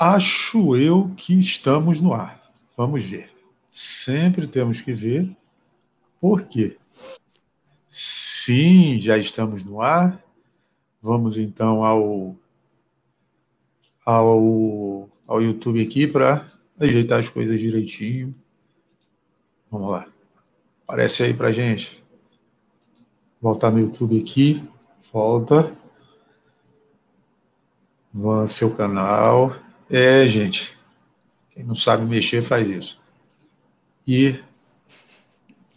Acho eu que estamos no ar. Vamos ver. Sempre temos que ver. Por quê? Sim, já estamos no ar. Vamos então ao ao, ao YouTube aqui para ajeitar as coisas direitinho. Vamos lá. Aparece aí para gente. Voltar no YouTube aqui. Volta. No seu canal. É, gente. Quem não sabe mexer faz isso. E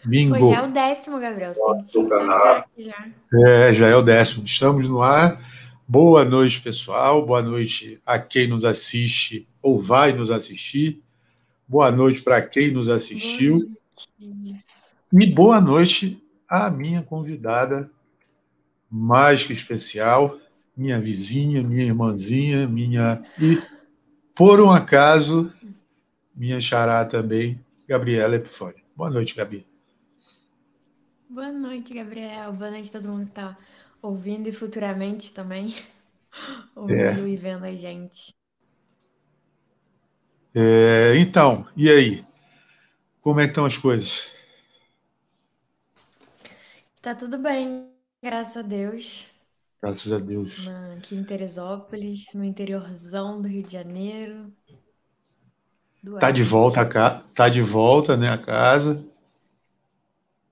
bingo. Hoje é o décimo, Gabriel. Você tem que já. É, já é o décimo. Estamos no ar. Boa noite, pessoal. Boa noite a quem nos assiste ou vai nos assistir. Boa noite para quem nos assistiu. E boa noite à minha convidada mais que especial, minha vizinha, minha irmãzinha, minha. E, por um acaso, minha xará também, Gabriela Epifânio. Boa noite, Gabi. Boa noite, Gabriel. Boa noite a todo mundo que está ouvindo e futuramente também ouvindo é. e vendo a gente. É, então, e aí? Como é que estão as coisas? Tá tudo bem, graças a Deus. Graças a Deus. aqui em Teresópolis, no interiorzão do Rio de Janeiro. tá de volta a ca... tá de volta, né, a casa.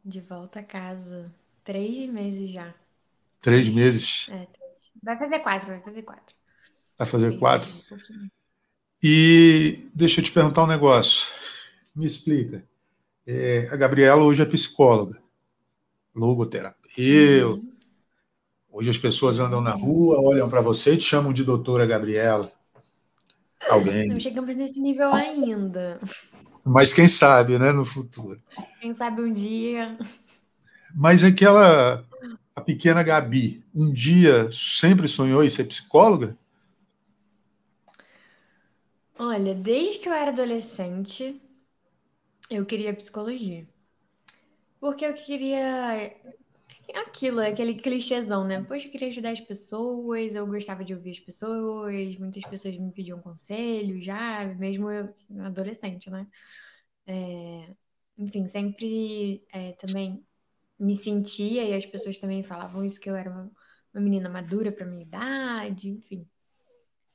De volta a casa. Três meses já. Três meses? É, três. Vai fazer quatro, vai fazer quatro. Vai fazer quatro? E deixa eu te perguntar um negócio. Me explica. É, a Gabriela hoje é psicóloga, logoterapeuta. Uhum. Hoje as pessoas andam na rua, olham para você e te chamam de doutora Gabriela. Alguém. Não chegamos nesse nível ainda. Mas quem sabe, né, no futuro. Quem sabe um dia. Mas aquela a pequena Gabi, um dia sempre sonhou em ser psicóloga? Olha, desde que eu era adolescente, eu queria psicologia. Porque eu queria aquilo, aquele clichêzão, né? Poxa, eu queria ajudar as pessoas, eu gostava de ouvir as pessoas, muitas pessoas me pediam conselho já, mesmo eu adolescente, né? É, enfim, sempre é, também me sentia e as pessoas também falavam isso que eu era uma, uma menina madura para minha idade, enfim.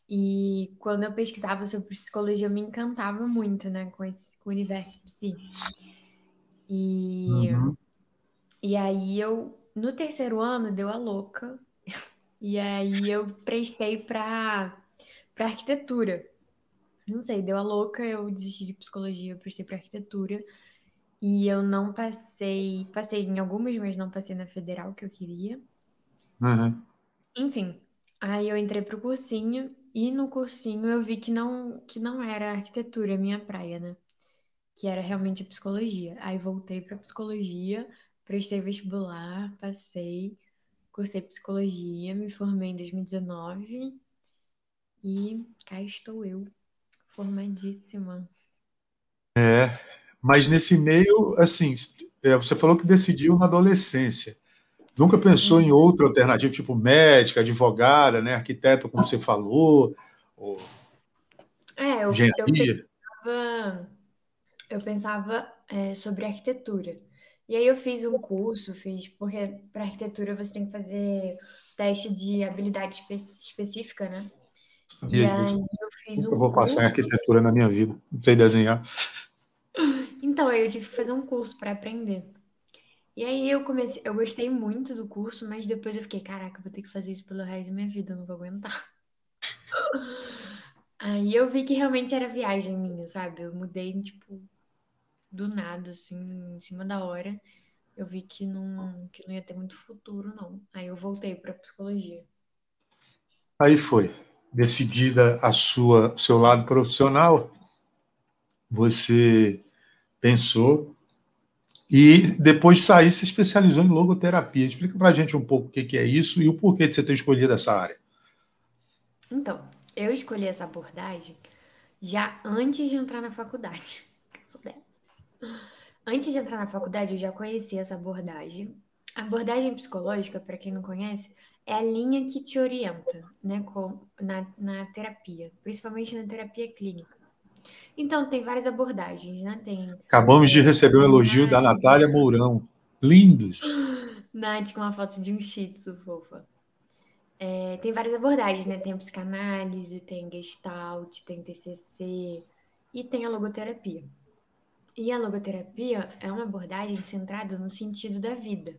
E quando eu pesquisava sobre psicologia, eu me encantava muito, né, com esse com o universo psi. E, uhum. e aí eu, no terceiro ano, deu a louca. E aí eu prestei para para arquitetura. Não sei, deu a louca, eu desisti de psicologia, eu prestei para arquitetura. E eu não passei, passei em algumas, mas não passei na federal que eu queria. Uhum. Enfim, aí eu entrei pro cursinho e no cursinho eu vi que não, que não era arquitetura a minha praia, né? Que era realmente psicologia. Aí voltei para psicologia, prestei vestibular, passei, cursei psicologia, me formei em 2019 e cá estou eu, formadíssima. É, mas nesse meio, assim, é, você falou que decidiu na adolescência. Nunca pensou em outra alternativa, tipo médica, advogada, né, arquiteta, como você falou, ou é, eu, engenharia? Eu pensava, eu pensava é, sobre arquitetura. E aí eu fiz um curso, fiz, porque para arquitetura você tem que fazer teste de habilidade espe específica, né? E, e aí eu fiz um Eu vou passar em arquitetura na minha vida, não sei desenhar. Então, eu tive que fazer um curso para aprender. E aí eu comecei, eu gostei muito do curso, mas depois eu fiquei, caraca, eu vou ter que fazer isso pelo resto da minha vida, eu não vou aguentar. Aí eu vi que realmente era viagem minha, sabe? Eu mudei, tipo, do nada, assim, em cima da hora. Eu vi que não, que não ia ter muito futuro, não. Aí eu voltei para psicologia. Aí foi. Decidida a sua seu lado profissional, você pensou e depois de sair, se especializou em logoterapia. Explica para a gente um pouco o que é isso e o porquê de você ter escolhido essa área. Então, eu escolhi essa abordagem já antes de entrar na faculdade. Antes de entrar na faculdade, eu já conhecia essa abordagem, A abordagem psicológica, para quem não conhece, é a linha que te orienta né, com, na, na terapia, principalmente na terapia clínica. Então, tem várias abordagens, né? Tem, Acabamos de receber um elogio da Natália Mourão. Lindos! Nath com uma foto de um shih tzu, fofa. É, tem várias abordagens, né? Tem a psicanálise, tem gestalt, tem TCC e tem a logoterapia. E a logoterapia é uma abordagem centrada no sentido da vida.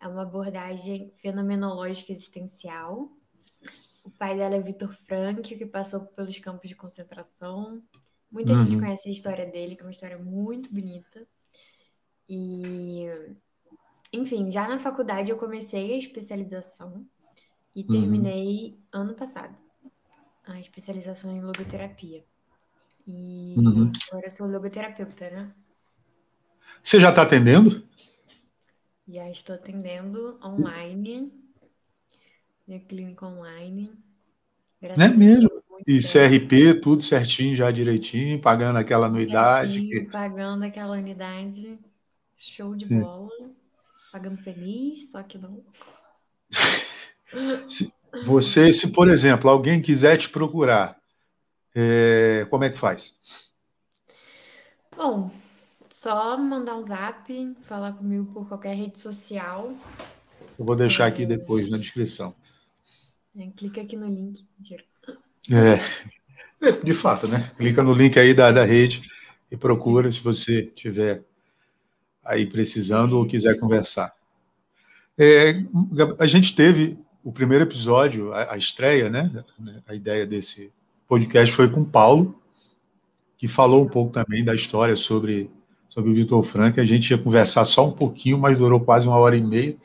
É uma abordagem fenomenológica existencial. O pai dela é Vitor Frank, que passou pelos campos de concentração. Muita uhum. gente conhece a história dele, que é uma história muito bonita. E, enfim, já na faculdade eu comecei a especialização e uhum. terminei ano passado a especialização em logoterapia. E uhum. agora eu sou logoterapeuta, né? Você já está atendendo? Já estou atendendo online, minha clínica online. Não é mesmo? E CRP, tudo certinho, já direitinho, pagando aquela anuidade. Certinho, pagando aquela unidade. Show de bola. Pagando feliz, só que não. Se, você, se por exemplo, alguém quiser te procurar, é, como é que faz? Bom, só mandar um zap, falar comigo por qualquer rede social. Eu vou deixar é... aqui depois na descrição. É, clica aqui no link. É, de fato, né? Clica no link aí da, da rede e procura se você tiver aí precisando ou quiser conversar. É, a gente teve o primeiro episódio, a, a, estreia, né? A ideia desse podcast foi com o Paulo, que falou um pouco também da história sobre, sobre o Vitor Frank. A gente ia conversar só um pouquinho, mas durou quase uma hora e meia.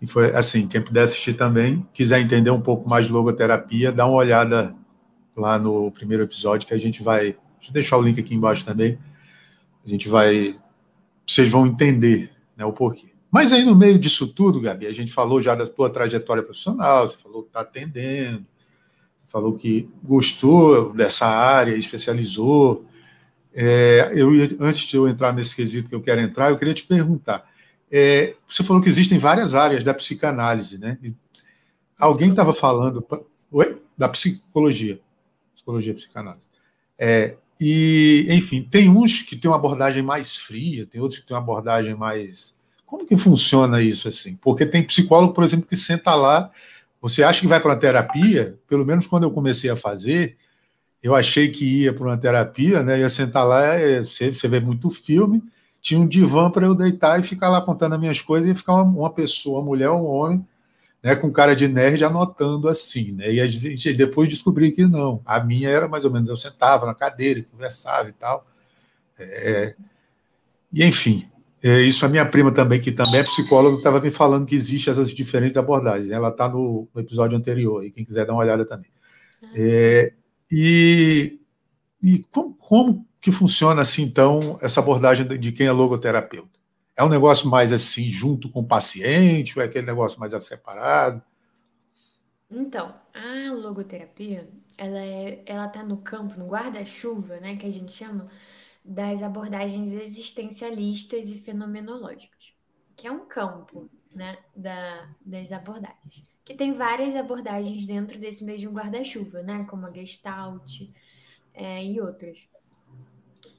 E foi assim, quem puder assistir também, quiser entender um pouco mais de logoterapia, dá uma olhada lá no primeiro episódio que a gente vai. Deixa eu deixar o link aqui embaixo também. A gente vai. Vocês vão entender né, o porquê. Mas aí, no meio disso tudo, Gabi, a gente falou já da tua trajetória profissional, você falou que está atendendo, falou que gostou dessa área, especializou. É, eu antes de eu entrar nesse quesito que eu quero entrar, eu queria te perguntar. É, você falou que existem várias áreas da psicanálise, né? alguém estava falando. Oi? Da psicologia. Psicologia psicanálise. É, e, enfim, tem uns que têm uma abordagem mais fria, tem outros que têm uma abordagem mais. Como que funciona isso assim? Porque tem psicólogo, por exemplo, que senta lá. Você acha que vai para uma terapia? Pelo menos quando eu comecei a fazer, eu achei que ia para uma terapia, né? Ia sentar lá, é, você, vê muito filme, tinha um divã para eu deitar e ficar lá contando as minhas coisas e ficar uma, uma pessoa, uma mulher, um homem, né, com cara de nerd anotando assim, né? E a gente depois descobri que não. A minha era mais ou menos eu sentava na cadeira, conversava e tal. É, e enfim, isso a minha prima também, que também é psicóloga, estava me falando que existem essas diferentes abordagens. Né? Ela está no, no, episódio anterior, e quem quiser dar uma olhada também. É, e e como, como que funciona assim, então, essa abordagem de quem é logoterapeuta? É um negócio mais assim, junto com o paciente, ou é aquele negócio mais separado? Então, a logoterapia, ela é, ela está no campo, no guarda-chuva, né, que a gente chama, das abordagens existencialistas e fenomenológicas, que é um campo, né, da, das abordagens, que tem várias abordagens dentro desse mesmo guarda-chuva, né, como a Gestalt é, e outras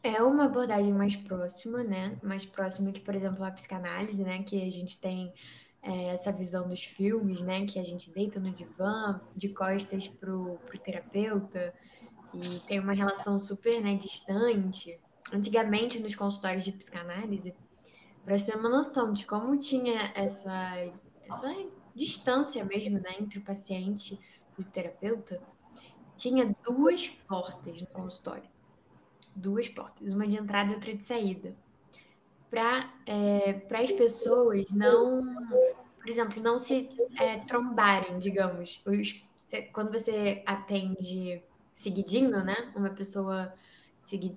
é uma abordagem mais próxima, né? Mais próxima que, por exemplo, a psicanálise, né? Que a gente tem é, essa visão dos filmes, né? Que a gente deita no divã, de costas pro, pro terapeuta, e tem uma relação super né, distante. Antigamente, nos consultórios de psicanálise, para ter uma noção de como tinha essa, essa distância mesmo, né? Entre o paciente e o terapeuta, tinha duas portas no consultório duas portas, uma de entrada e outra de saída. Para é, as pessoas não, por exemplo, não se é, trombarem, digamos. Os, quando você atende seguidinho, né? Uma pessoa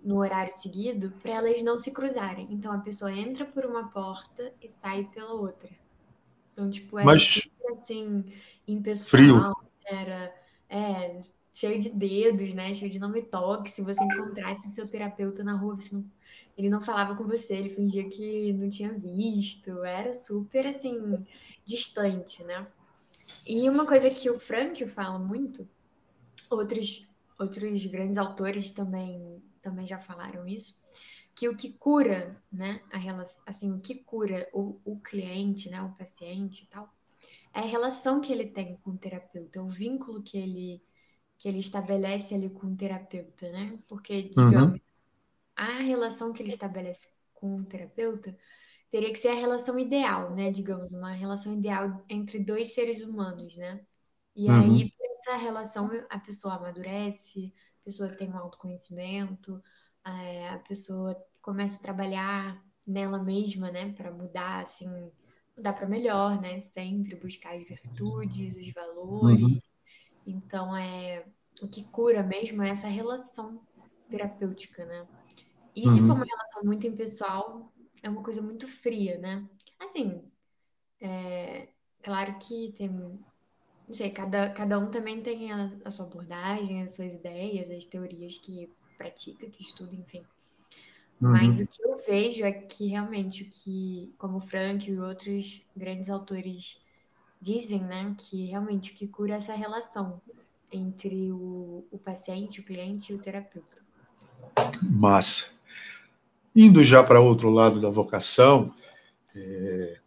no horário seguido, para elas não se cruzarem. Então a pessoa entra por uma porta e sai pela outra. Então, tipo, era Mas... assim, impessoal, Frio. era é, cheio de dedos, né? Cheio de nome toque. Se você encontrasse o seu terapeuta na rua, não, ele não falava com você, ele fingia que não tinha visto. Era super assim distante, né? E uma coisa que o Frank fala muito, outros outros grandes autores também também já falaram isso, que o que cura, né, a relação, assim, o que cura o, o cliente, né, o paciente e tal, é a relação que ele tem com o terapeuta, o vínculo que ele que ele estabelece ali com o terapeuta, né? Porque, digamos, uhum. a relação que ele estabelece com o terapeuta teria que ser a relação ideal, né? Digamos, uma relação ideal entre dois seres humanos, né? E uhum. aí, essa relação, a pessoa amadurece, pessoa tem um autoconhecimento, é, a pessoa começa a trabalhar nela mesma, né, para mudar, assim, mudar para melhor, né, sempre buscar as virtudes, os valores. Uhum. Então, é o que cura mesmo é essa relação terapêutica, né? E uhum. se for uma relação muito impessoal, é uma coisa muito fria, né? Assim, é, claro que tem, não sei, cada, cada um também tem a, a sua abordagem, as suas ideias, as teorias que pratica, que estuda, enfim. Uhum. Mas o que eu vejo é que realmente o que, como o Frank e outros grandes autores dizem, né, que realmente o que cura é essa relação entre o, o paciente, o cliente e o terapeuta. Massa. Indo já para outro lado da vocação, é,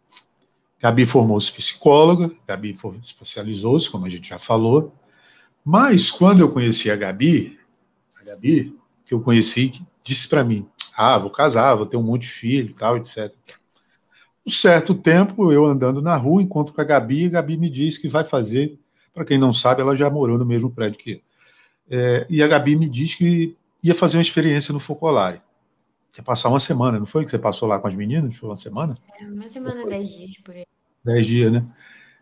Gabi formou-se psicóloga, Gabi especializou-se, como a gente já falou, mas quando eu conheci a Gabi, a Gabi, que eu conheci, disse para mim: Ah, vou casar, vou ter um monte de filho tal, etc. Um certo tempo, eu andando na rua, encontro com a Gabi, e a Gabi me diz que vai fazer. Para quem não sabe, ela já morou no mesmo prédio que eu. É, e a Gabi me diz que ia fazer uma experiência no Focolare. Ia passar uma semana, não foi que você passou lá com as meninas? Foi uma semana? É, uma semana, dez dias por aí. Dez dias, né?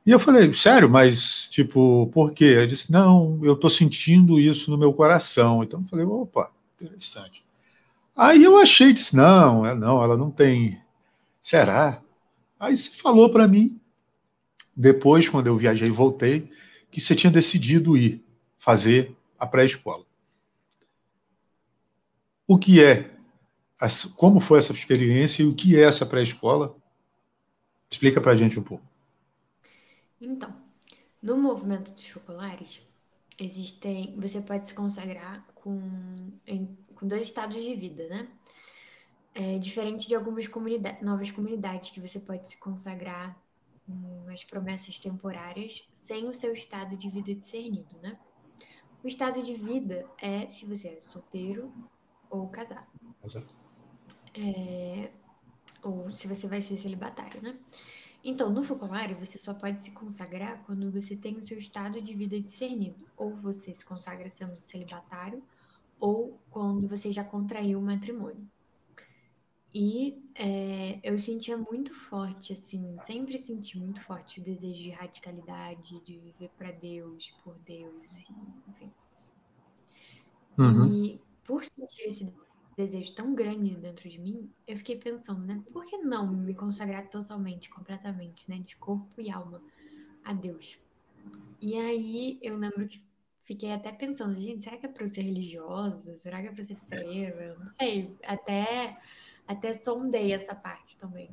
E eu falei, sério, mas, tipo, por quê? Ele disse, não, eu tô sentindo isso no meu coração. Então eu falei, opa, Interessante. Aí eu achei, disse, não, não, ela não tem. Será? Aí você falou para mim, depois, quando eu viajei e voltei, que você tinha decidido ir fazer a pré-escola. O que é? Como foi essa experiência e o que é essa pré-escola? Explica para a gente um pouco. Então, no movimento dos populares, existem. Você pode se consagrar com, em, com dois estados de vida, né? É diferente de algumas comunidades, novas comunidades que você pode se consagrar com as promessas temporárias sem o seu estado de vida discernido, né? O estado de vida é se você é solteiro ou casado. Exato. É, ou se você vai ser celibatário, né? Então, no focolário, você só pode se consagrar quando você tem o seu estado de vida discernido. Ou você se consagra sendo celibatário, ou quando você já contraiu o matrimônio. E é, eu sentia muito forte, assim, sempre senti muito forte o desejo de radicalidade, de viver para Deus, por Deus, enfim. Uhum. E por sentir esse desejo tão grande dentro de mim, eu fiquei pensando, né? Por que não me consagrar totalmente, completamente, né? De corpo e alma a Deus? E aí eu lembro que fiquei até pensando, gente, será que é para eu ser religiosa? Será que é para ser freira? Não sei. Até, até sondei essa parte também.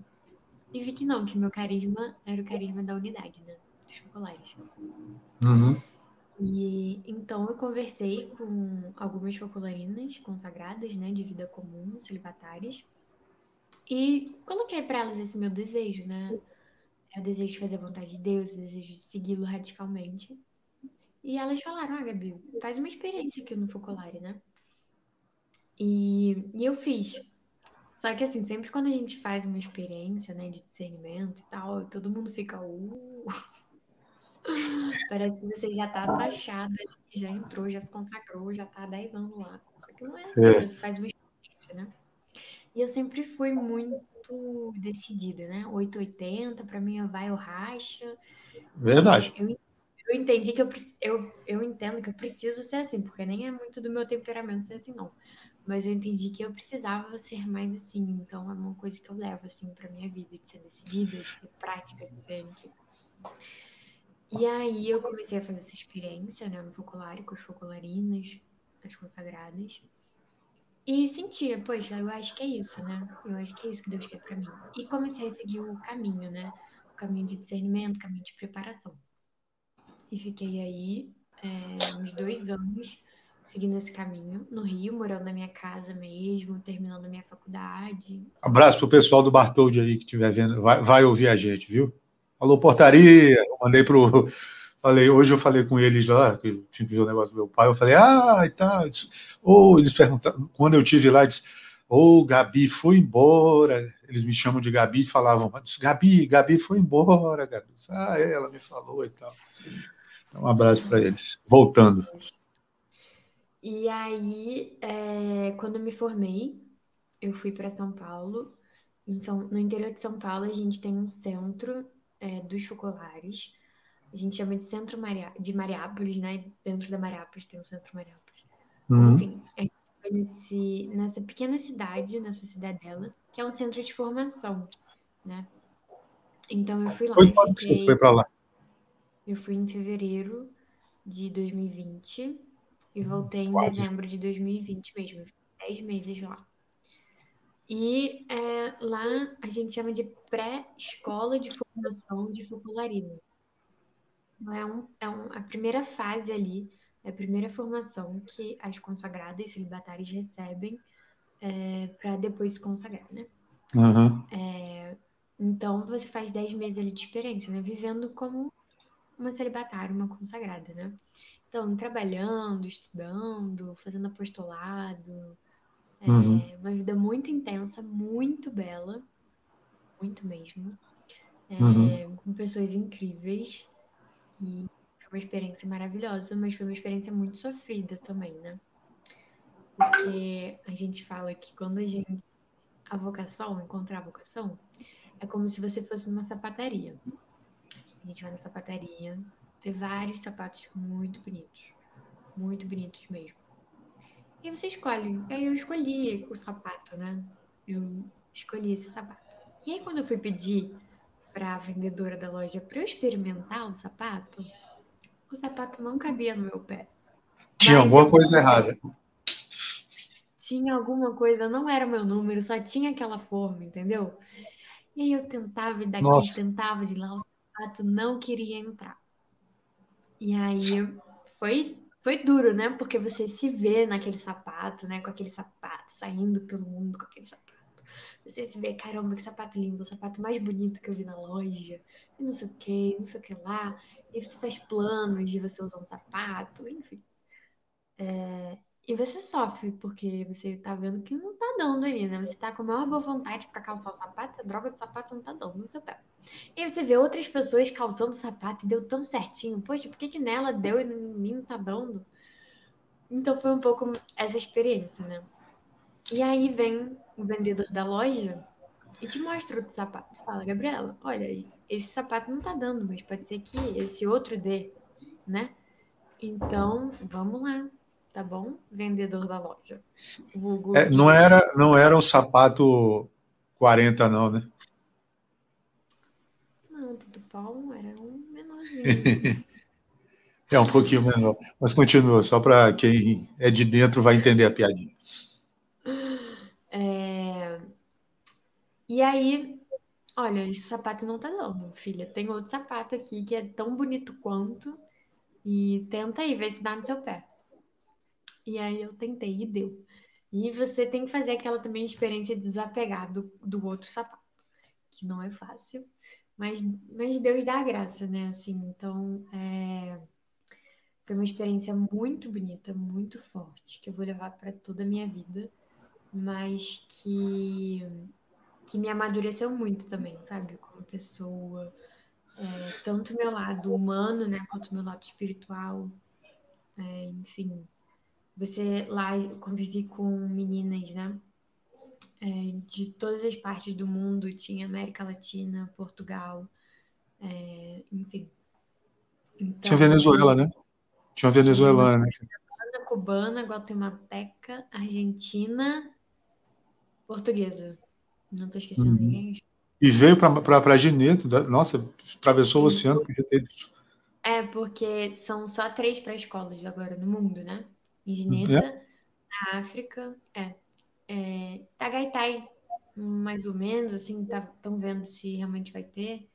E vi que não, que meu carisma era o carisma da unidade, né? Dos chocolates. Uhum. E então eu conversei com algumas focolarinas consagradas, né, de vida comum, celibatárias, e coloquei para elas esse meu desejo, né? É o desejo de fazer a vontade de Deus, o desejo de segui-lo radicalmente. E elas falaram: Ah, Gabi, faz uma experiência aqui no Focolare, né? E, e eu fiz. Só que assim, sempre quando a gente faz uma experiência, né, de discernimento e tal, todo mundo fica, uh, Parece que você já tá taxada, já entrou, já se consagrou, já tá há 10 anos lá. Só que não é assim, é. você faz uma experiência, né? E eu sempre fui muito decidida, né? 880, para mim, vai ou racha. Verdade. Eu, eu entendi que eu, eu, eu entendo que eu preciso ser assim, porque nem é muito do meu temperamento ser assim, não. Mas eu entendi que eu precisava ser mais assim. Então é uma coisa que eu levo, assim, pra minha vida, de ser decidida, de ser prática, de ser. Enfim. E aí eu comecei a fazer essa experiência, né, no foculário, com as focularinas, as consagradas. E sentia, poxa, eu acho que é isso, né? Eu acho que é isso que Deus quer para mim. E comecei a seguir o caminho, né? O caminho de discernimento, o caminho de preparação. E fiquei aí é, uns dois anos seguindo esse caminho, no Rio, morando na minha casa mesmo, terminando minha faculdade. Abraço pro pessoal do Bartoldi aí que estiver vendo, vai, vai ouvir a gente, viu? Alô, portaria! Eu mandei pro. Falei, hoje eu falei com eles lá, que eu tinha que ver o negócio do meu pai, eu falei, ah, e tal. Ou oh, eles perguntaram, quando eu tive lá, disse, ô, oh, Gabi foi embora. Eles me chamam de Gabi e falavam, disse, Gabi, Gabi foi embora, Gabi. Ah, é, ela me falou e tal. Então, um abraço para eles. Voltando. E aí, é, quando me formei, eu fui para São Paulo. São, no interior de São Paulo, a gente tem um centro é, dos focolares. A gente chama de Centro Maria, de Mariápolis, né? Dentro da Mariápolis tem o Centro Mariápolis. Uhum. Enfim, a gente foi nesse, nessa pequena cidade, nessa cidadela, que é um centro de formação, né? Então eu fui lá. Foi quando fiquei... você foi para lá? Eu fui em fevereiro de 2020 e voltei em Quase. dezembro de 2020 mesmo. Dez meses lá. E é, lá a gente chama de pré-escola de formação de focularina. É, um, é um, a primeira fase ali, é a primeira formação que as consagradas celibatárias recebem é, para depois se consagrar, né? Uhum. É, então você faz 10 meses ali de experiência, né? Vivendo como uma celibatária, uma consagrada, né? Então, trabalhando, estudando, fazendo apostolado, é uhum. uma vida muito intensa, muito bela, muito mesmo, é, uhum. com pessoas incríveis. E foi uma experiência maravilhosa, mas foi uma experiência muito sofrida também, né? Porque a gente fala que quando a gente. A vocação, encontrar a vocação, é como se você fosse numa sapataria. A gente vai na sapataria, vê vários sapatos muito bonitos. Muito bonitos mesmo. E você escolhe. Aí eu escolhi o sapato, né? Eu escolhi esse sapato. E aí quando eu fui pedir para a vendedora da loja para eu experimentar o sapato, o sapato não cabia no meu pé. Tinha Mas alguma coisa errada. Tinha alguma coisa, não era meu número, só tinha aquela forma, entendeu? E aí eu tentava ir daqui, Nossa. tentava de lá, o sapato não queria entrar. E aí foi foi duro, né? Porque você se vê naquele sapato, né? Com aquele sapato, saindo pelo mundo com aquele sapato. Você se vê, caramba, que sapato lindo, o sapato mais bonito que eu vi na loja, e não sei o que, não sei o que lá. E você faz planos de você usar um sapato, enfim. É... E você sofre, porque você tá vendo que não tá dando aí, né? Você tá com a maior boa vontade para calçar o sapato, essa droga do sapato não tá dando no seu pé. E aí você vê outras pessoas calçando o sapato e deu tão certinho. Poxa, por que, que nela deu e em mim não tá dando? Então foi um pouco essa experiência, né? E aí vem o vendedor da loja e te mostra outro sapato. Fala, Gabriela, olha, esse sapato não tá dando, mas pode ser que esse outro dê, né? Então, vamos lá tá bom? Vendedor da loja. É, não, era, não era o sapato 40, não, né? Não, do Paulo era um menorzinho. é um pouquinho menor. Mas continua, só para quem é de dentro vai entender a piadinha. E aí, olha, esse sapato não tá dando, filha. Tem outro sapato aqui que é tão bonito quanto. E tenta aí, ver se dá no seu pé. E aí eu tentei e deu. E você tem que fazer aquela também experiência de desapegar do, do outro sapato, que não é fácil, mas, mas Deus dá a graça, né? Assim, então é, foi uma experiência muito bonita, muito forte, que eu vou levar para toda a minha vida, mas que, que me amadureceu muito também, sabe? Como pessoa, é, tanto meu lado humano, né, quanto meu lado espiritual, é, enfim você lá convivi com meninas, né? É, de todas as partes do mundo, tinha América Latina, Portugal, é, enfim. Então, tinha Venezuela, né? Tinha uma venezuelana, né? Cubana, guatemalteca, argentina, portuguesa. Não estou esquecendo uhum. ninguém. E veio para Gineto, nossa, atravessou o oceano, podia ter É, porque são só três pré-escolas agora no mundo, né? Em Gineta, É? na África, é, é Tagaitai, mais ou menos, assim, estão vendo se realmente vai ter.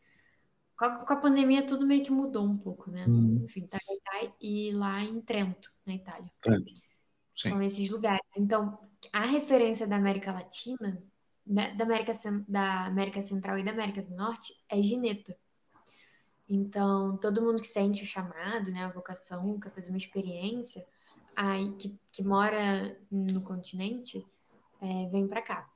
Com a, com a pandemia tudo meio que mudou um pouco, né? Hum, Enfim, Tagaitai e lá em Trento, na Itália. Trento. São esses lugares. Então, a referência da América Latina, né, da América, da América Central e da América do Norte é Gineta. Então, todo mundo que sente o chamado, né, a vocação, quer fazer uma experiência, aí que, que mora no continente, é, vem para cá.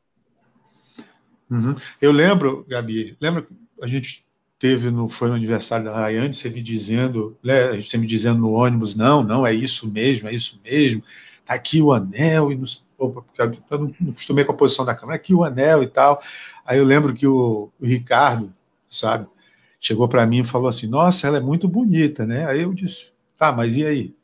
Uhum. Eu lembro, Gabi, lembra que a gente teve no foi no aniversário da Rayane, você me dizendo, né, você me dizendo no ônibus, não, não é isso mesmo, é isso mesmo. Tá aqui o anel e nos, porque eu não acostumei com a posição da câmera, aqui o anel e tal. Aí eu lembro que o, o Ricardo, sabe, chegou para mim e falou assim: "Nossa, ela é muito bonita, né?" Aí eu disse: "Tá, mas e aí?"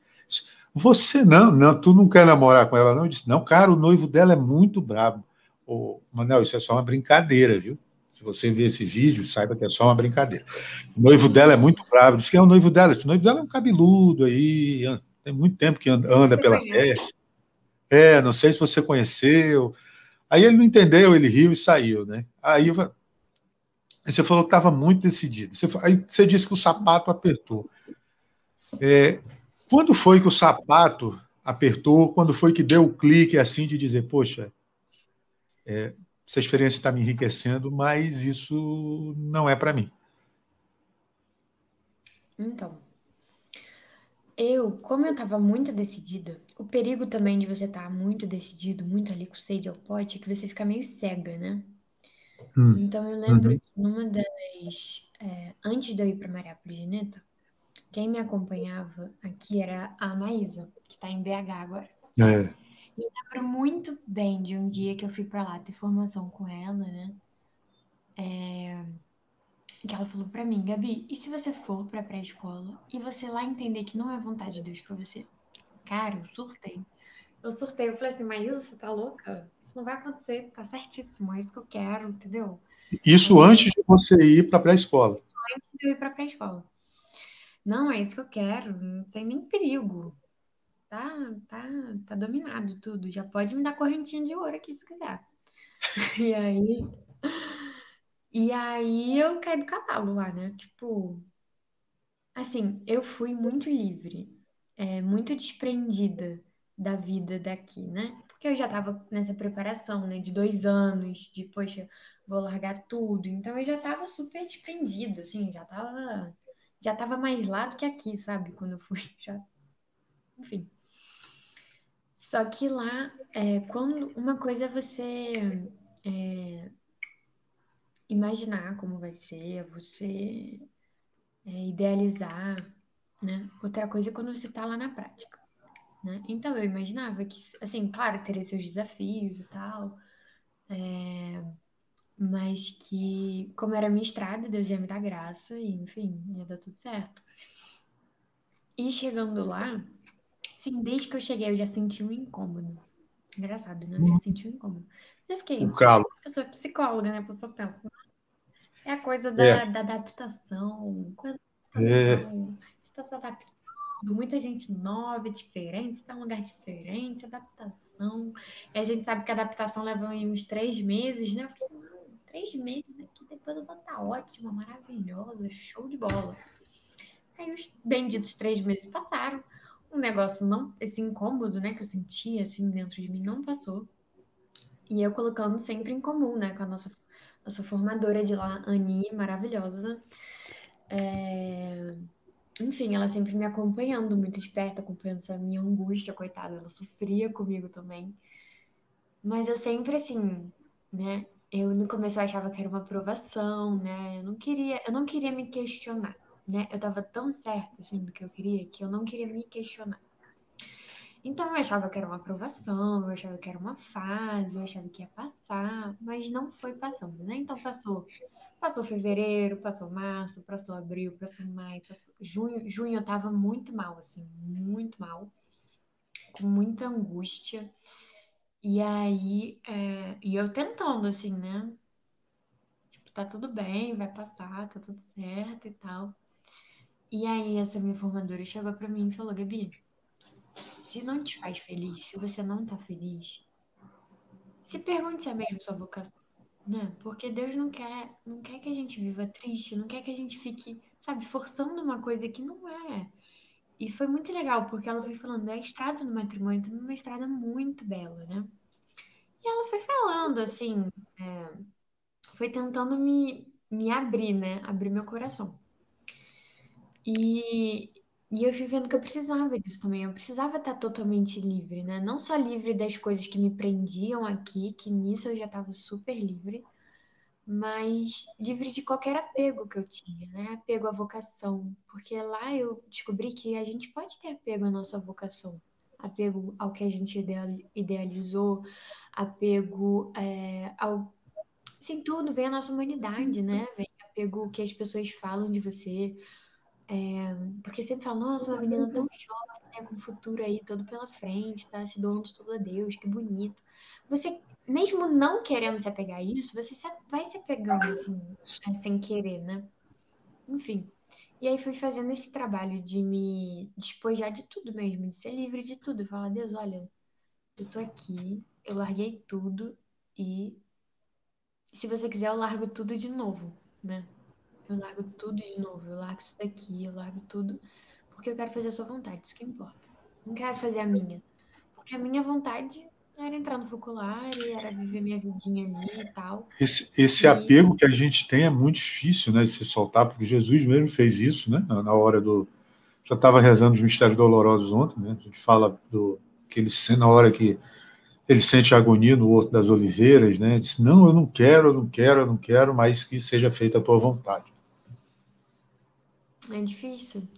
Você não, não, tu não quer namorar com ela, não? Eu disse, não, cara, o noivo dela é muito brabo. Ô, Manel, isso é só uma brincadeira, viu? Se você ver esse vídeo, saiba que é só uma brincadeira. O noivo dela é muito brabo. Diz que é o noivo dela. O noivo dela é um cabeludo aí, tem muito tempo que anda, anda pela terra. É, não sei se você conheceu. Aí ele não entendeu, ele riu e saiu, né? Aí você falou que estava muito decidido. Você, aí você disse que o sapato apertou. É, quando foi que o sapato apertou? Quando foi que deu o clique assim de dizer, poxa, é, essa experiência está me enriquecendo, mas isso não é para mim? Então, eu, como eu estava muito decidida, o perigo também de você estar tá muito decidido, muito ali com sede ao pote, é que você fica meio cega, né? Hum. Então eu lembro uhum. que numa das. É, antes de eu ir para Mariápolis Geneta, quem me acompanhava aqui era a Maísa, que está em BH agora. É. E eu lembro muito bem de um dia que eu fui para lá ter formação com ela, né? É... Que ela falou para mim, Gabi, e se você for para pré-escola e você lá entender que não é vontade de Deus para você? Cara, eu surtei. Eu surtei, eu falei assim, Maísa, você tá louca? Isso não vai acontecer, tá certíssimo, é isso que eu quero, entendeu? Isso antes de você ir para pré-escola. Antes de eu ir para pré-escola. Não, é isso que eu quero, não tem nem perigo. Tá, tá, tá dominado tudo. Já pode me dar correntinha de ouro aqui se quiser. E aí. E aí eu caí do cavalo lá, né? Tipo. Assim, eu fui muito livre, é, muito desprendida da vida daqui, né? Porque eu já tava nessa preparação, né? De dois anos, de, poxa, vou largar tudo. Então eu já tava super desprendida, assim, já tava já tava mais lá do que aqui, sabe? Quando eu fui, já. Enfim. Só que lá, é, quando uma coisa é você é, imaginar como vai ser, você é, idealizar, né? Outra coisa é quando você tá lá na prática, né? Então eu imaginava que, assim, claro, teria seus desafios e tal, é, mas que, como era minha estrada, Deus ia me dar graça e, enfim, ia dar tudo certo. E chegando lá, sim, desde que eu cheguei eu já senti um incômodo. Engraçado, né? Eu já senti um incômodo. Eu fiquei. O calo. Eu sou psicóloga, né? Pessoa pensa. É a coisa da, é. da adaptação. Coisa da adaptação. É. Você está se adaptando. Muita gente nova, diferente, está em um lugar diferente, adaptação. E a gente sabe que a adaptação leva uns três meses, né? Eu falei assim, não, três meses aqui, depois eu vou estar ótima, maravilhosa, show de bola. Aí os benditos três meses passaram. O negócio não, esse incômodo, né, que eu sentia assim dentro de mim não passou. E eu colocando sempre em comum, né, com a nossa, nossa formadora de lá, Ani, maravilhosa. É... Enfim, ela sempre me acompanhando muito de perto, acompanhando essa minha angústia, coitada, ela sofria comigo também. Mas eu sempre assim, né, eu no começo eu achava que era uma aprovação, né, eu não queria, eu não queria me questionar né? Eu tava tão certa, assim, do que eu queria, que eu não queria me questionar. Então, eu achava que era uma aprovação, eu achava que era uma fase, eu achava que ia passar, mas não foi passando, né? Então, passou, passou fevereiro, passou março, passou abril, passou maio, passou junho. Junho eu tava muito mal, assim, muito mal, com muita angústia. E aí, é, e eu tentando, assim, né? Tipo, tá tudo bem, vai passar, tá tudo certo e tal. E aí essa minha formadora chegou para mim e falou, Gabi, se não te faz feliz, se você não tá feliz, se pergunte se é mesmo sua vocação, né? Porque Deus não quer, não quer que a gente viva triste, não quer que a gente fique, sabe, forçando uma coisa que não é. E foi muito legal, porque ela foi falando, a estrada no matrimônio também é uma estrada muito bela, né? E ela foi falando, assim, é, foi tentando me, me abrir, né? Abrir meu coração. E, e eu fui vendo que eu precisava disso também. Eu precisava estar totalmente livre, né? Não só livre das coisas que me prendiam aqui, que nisso eu já estava super livre, mas livre de qualquer apego que eu tinha, né? Apego à vocação. Porque lá eu descobri que a gente pode ter apego à nossa vocação. Apego ao que a gente idealizou, apego é, ao. Sim, tudo vem a nossa humanidade, né? Vem apego ao que as pessoas falam de você, é, porque sempre fala, nossa, uma menina tão jovem, né, com o futuro aí todo pela frente, tá se doando tudo a Deus, que bonito. Você, mesmo não querendo se apegar a isso, você vai se apegando, assim, sem querer, né? Enfim. E aí fui fazendo esse trabalho de me despojar de tudo mesmo, de ser livre de tudo. Falar, Deus, olha, eu tô aqui, eu larguei tudo e se você quiser eu largo tudo de novo, né? Eu largo tudo de novo, eu largo isso daqui, eu largo tudo, porque eu quero fazer a sua vontade, isso que importa. Não quero fazer a minha. Porque a minha vontade era entrar no focular, era viver minha vidinha ali e tal. Esse, esse e... apego que a gente tem é muito difícil, né, de se soltar, porque Jesus mesmo fez isso, né, na, hora do... Já estava rezando os mistérios dolorosos ontem, né, a gente fala do que ele, na hora que ele sente agonia no Horto das Oliveiras, né, disse, não, eu não quero, eu não quero, eu não quero, mas que seja feita a tua vontade. É difícil.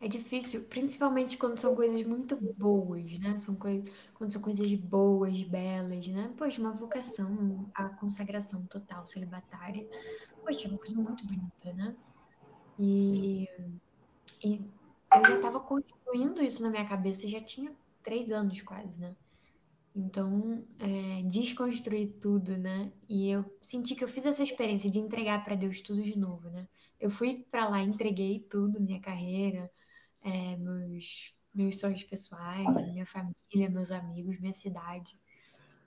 É difícil, principalmente quando são coisas muito boas, né? São coi quando são coisas boas, belas, né? Poxa, uma vocação, a consagração total celibatária. Poxa, é uma coisa muito bonita, né? E, e eu já estava construindo isso na minha cabeça, já tinha três anos quase, né? Então, é, desconstruir tudo, né? E eu senti que eu fiz essa experiência de entregar para Deus tudo de novo, né? Eu fui para lá, entreguei tudo, minha carreira, é, meus, meus sonhos pessoais, minha família, meus amigos, minha cidade.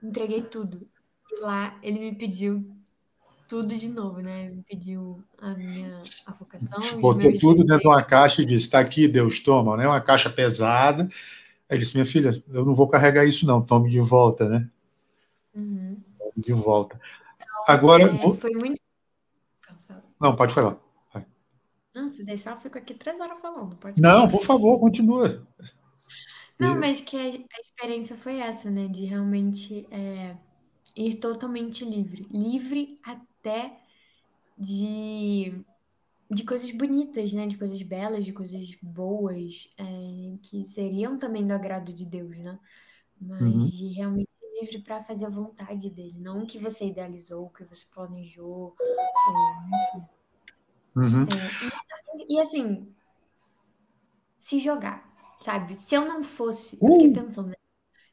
Entreguei tudo. E lá ele me pediu tudo de novo, né? Me pediu a minha a vocação. Botou tudo dentro de uma caixa e disse: está aqui, Deus, toma, né? Uma caixa pesada. Aí ele disse: minha filha, eu não vou carregar isso, não, tome de volta, né? Uhum. De volta. Agora. É, vou... Foi muito. Não, pode falar. Não, se deixar, eu fico aqui três horas falando. Pode Não, por favor, continua. Não, mas que a, a experiência foi essa, né? De realmente é, ir totalmente livre. Livre até de, de coisas bonitas, né? De coisas belas, de coisas boas, é, que seriam também do agrado de Deus, né? Mas uhum. de realmente livre para fazer a vontade dele, não o que você idealizou, o que você planejou, ou, enfim. Uhum. É, e, e, assim, se jogar, sabe? Se eu não fosse, eu fiquei uh! pensando, né?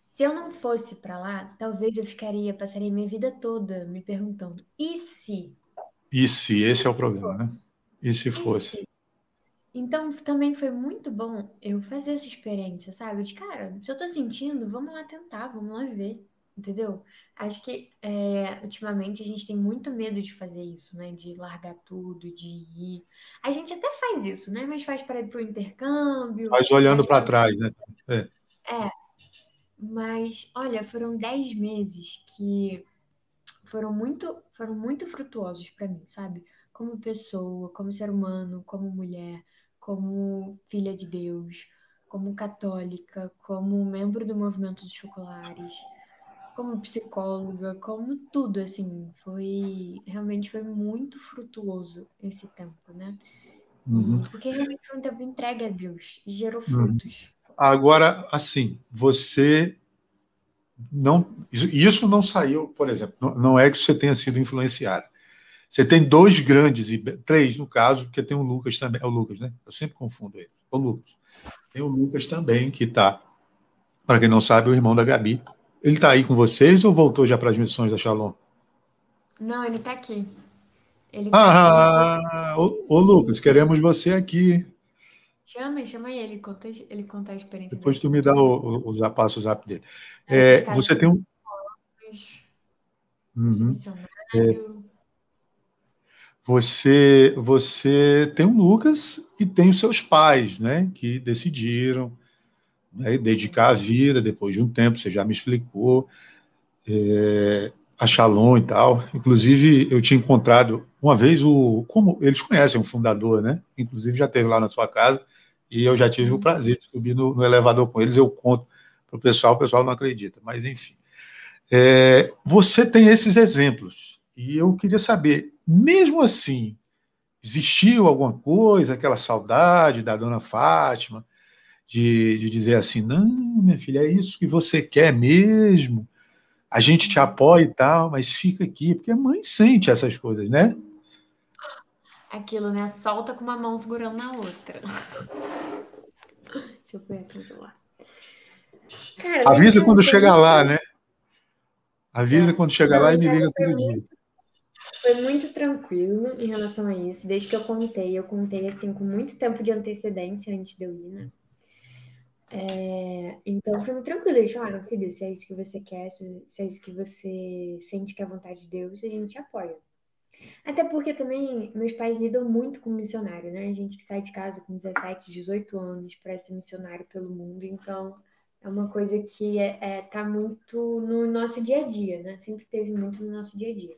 se eu não fosse para lá, talvez eu ficaria, passaria minha vida toda me perguntando, e se? E se? Esse é o problema, né? E se fosse? Se? Então, também foi muito bom eu fazer essa experiência, sabe? De cara, se eu tô sentindo, vamos lá tentar, vamos lá ver entendeu? Acho que é, ultimamente a gente tem muito medo de fazer isso, né? De largar tudo, de ir. A gente até faz isso, né? Mas faz para ir para o intercâmbio. Faz olhando para trás, né? É. é. Mas, olha, foram dez meses que foram muito, foram muito frutuosos para mim, sabe? Como pessoa, como ser humano, como mulher, como filha de Deus, como católica, como membro do movimento dos focolares como psicóloga, como tudo, assim, foi realmente foi muito frutuoso esse tempo, né? Uhum. Porque realmente foi um tempo entregue a Deus e gerou uhum. frutos. Agora, assim, você não isso não saiu, por exemplo, não, não é que você tenha sido influenciada. Você tem dois grandes, três no caso, porque tem o Lucas também, é o Lucas, né? Eu sempre confundo ele. O Lucas. Tem o Lucas também, que está, para quem não sabe, o irmão da Gabi, ele está aí com vocês ou voltou já para as missões da Shalom? Não, ele está aqui. Ele tá ah, aqui. Ô, ô, Lucas, queremos você aqui. Chama, chama ele, conta, ele conta a experiência Depois tu me dá o, o, o o zap dele. É, você tem um. Uhum. É, você, você tem o Lucas e tem os seus pais, né? Que decidiram né, dedicar a vida depois de um tempo, você já me explicou. É, a Shalom e tal. Inclusive, eu tinha encontrado uma vez o. Como eles conhecem o fundador, né? Inclusive, já teve lá na sua casa e eu já tive o prazer de subir no, no elevador com eles. Eu conto para o pessoal, o pessoal não acredita, mas enfim. É, você tem esses exemplos e eu queria saber, mesmo assim, existiu alguma coisa, aquela saudade da dona Fátima, de, de dizer assim: não, minha filha, é isso que você quer mesmo? a gente te apoia e tal, mas fica aqui, porque a mãe sente essas coisas, né? Aquilo, né? Solta com uma mão segurando na outra. Deixa eu ver aqui o celular. Cara, Avisa quando chegar lá, né? Avisa é. quando chegar lá e me liga todo dia. Foi muito tranquilo em relação a isso. Desde que eu contei, eu contei assim com muito tempo de antecedência antes de eu ir, né? É, então foi muito tranquilo. Eles falaram, filho, se é isso que você quer, se, é isso que você sente que é a vontade de Deus, a gente apoia. Até porque também meus pais lidam muito com missionário, né? A gente que sai de casa com 17, 18 anos para ser missionário pelo mundo, então é uma coisa que é, é, tá muito no nosso dia a dia, né? Sempre teve muito no nosso dia a dia.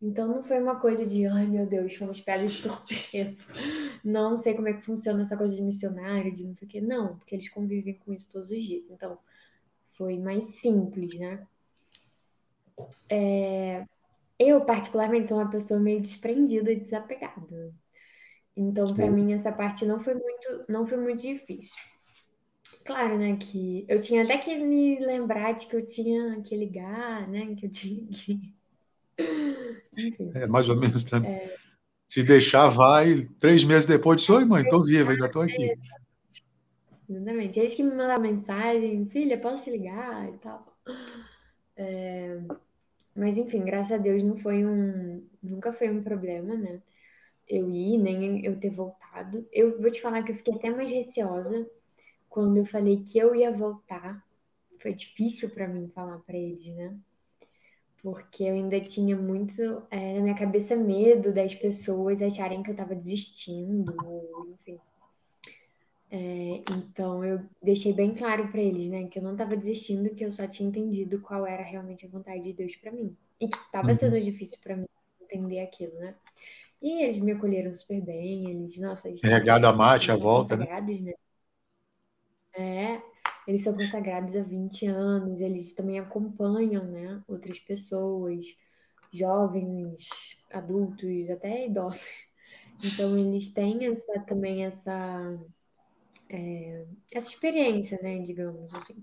Então não foi uma coisa de, ai meu Deus, fomos pegos de surpresa. Não sei como é que funciona essa coisa de missionário, de não sei o quê. Não, porque eles convivem com isso todos os dias. Então foi mais simples, né? É... Eu, particularmente, sou uma pessoa meio desprendida e desapegada. Então, para mim, essa parte não foi muito, não foi muito difícil. Claro, né, que eu tinha até que me lembrar de que eu tinha que ligar, né, que eu tinha que é, mais ou menos também. É... Se deixar, vai. Três meses depois, disse, oi, mãe, estou viva, ainda estou aqui. Exatamente. Eles que me mandaram mensagem, filha, posso te ligar e tal. É... Mas, enfim, graças a Deus não foi um... Nunca foi um problema, né? Eu ir, nem eu ter voltado. Eu vou te falar que eu fiquei até mais receosa quando eu falei que eu ia voltar. Foi difícil para mim falar para eles, né? Porque eu ainda tinha muito é, na minha cabeça medo das pessoas acharem que eu estava desistindo, enfim. É, então eu deixei bem claro para eles, né, que eu não estava desistindo, que eu só tinha entendido qual era realmente a vontade de Deus para mim e que estava uhum. sendo difícil para mim entender aquilo, né? E eles me acolheram super bem, eles, nossa, eles, regada a mate, a volta, né? né? É, eles são consagrados há 20 anos, eles também acompanham, né, outras pessoas, jovens, adultos, até idosos. Então eles têm essa também essa é, essa experiência, né, digamos assim.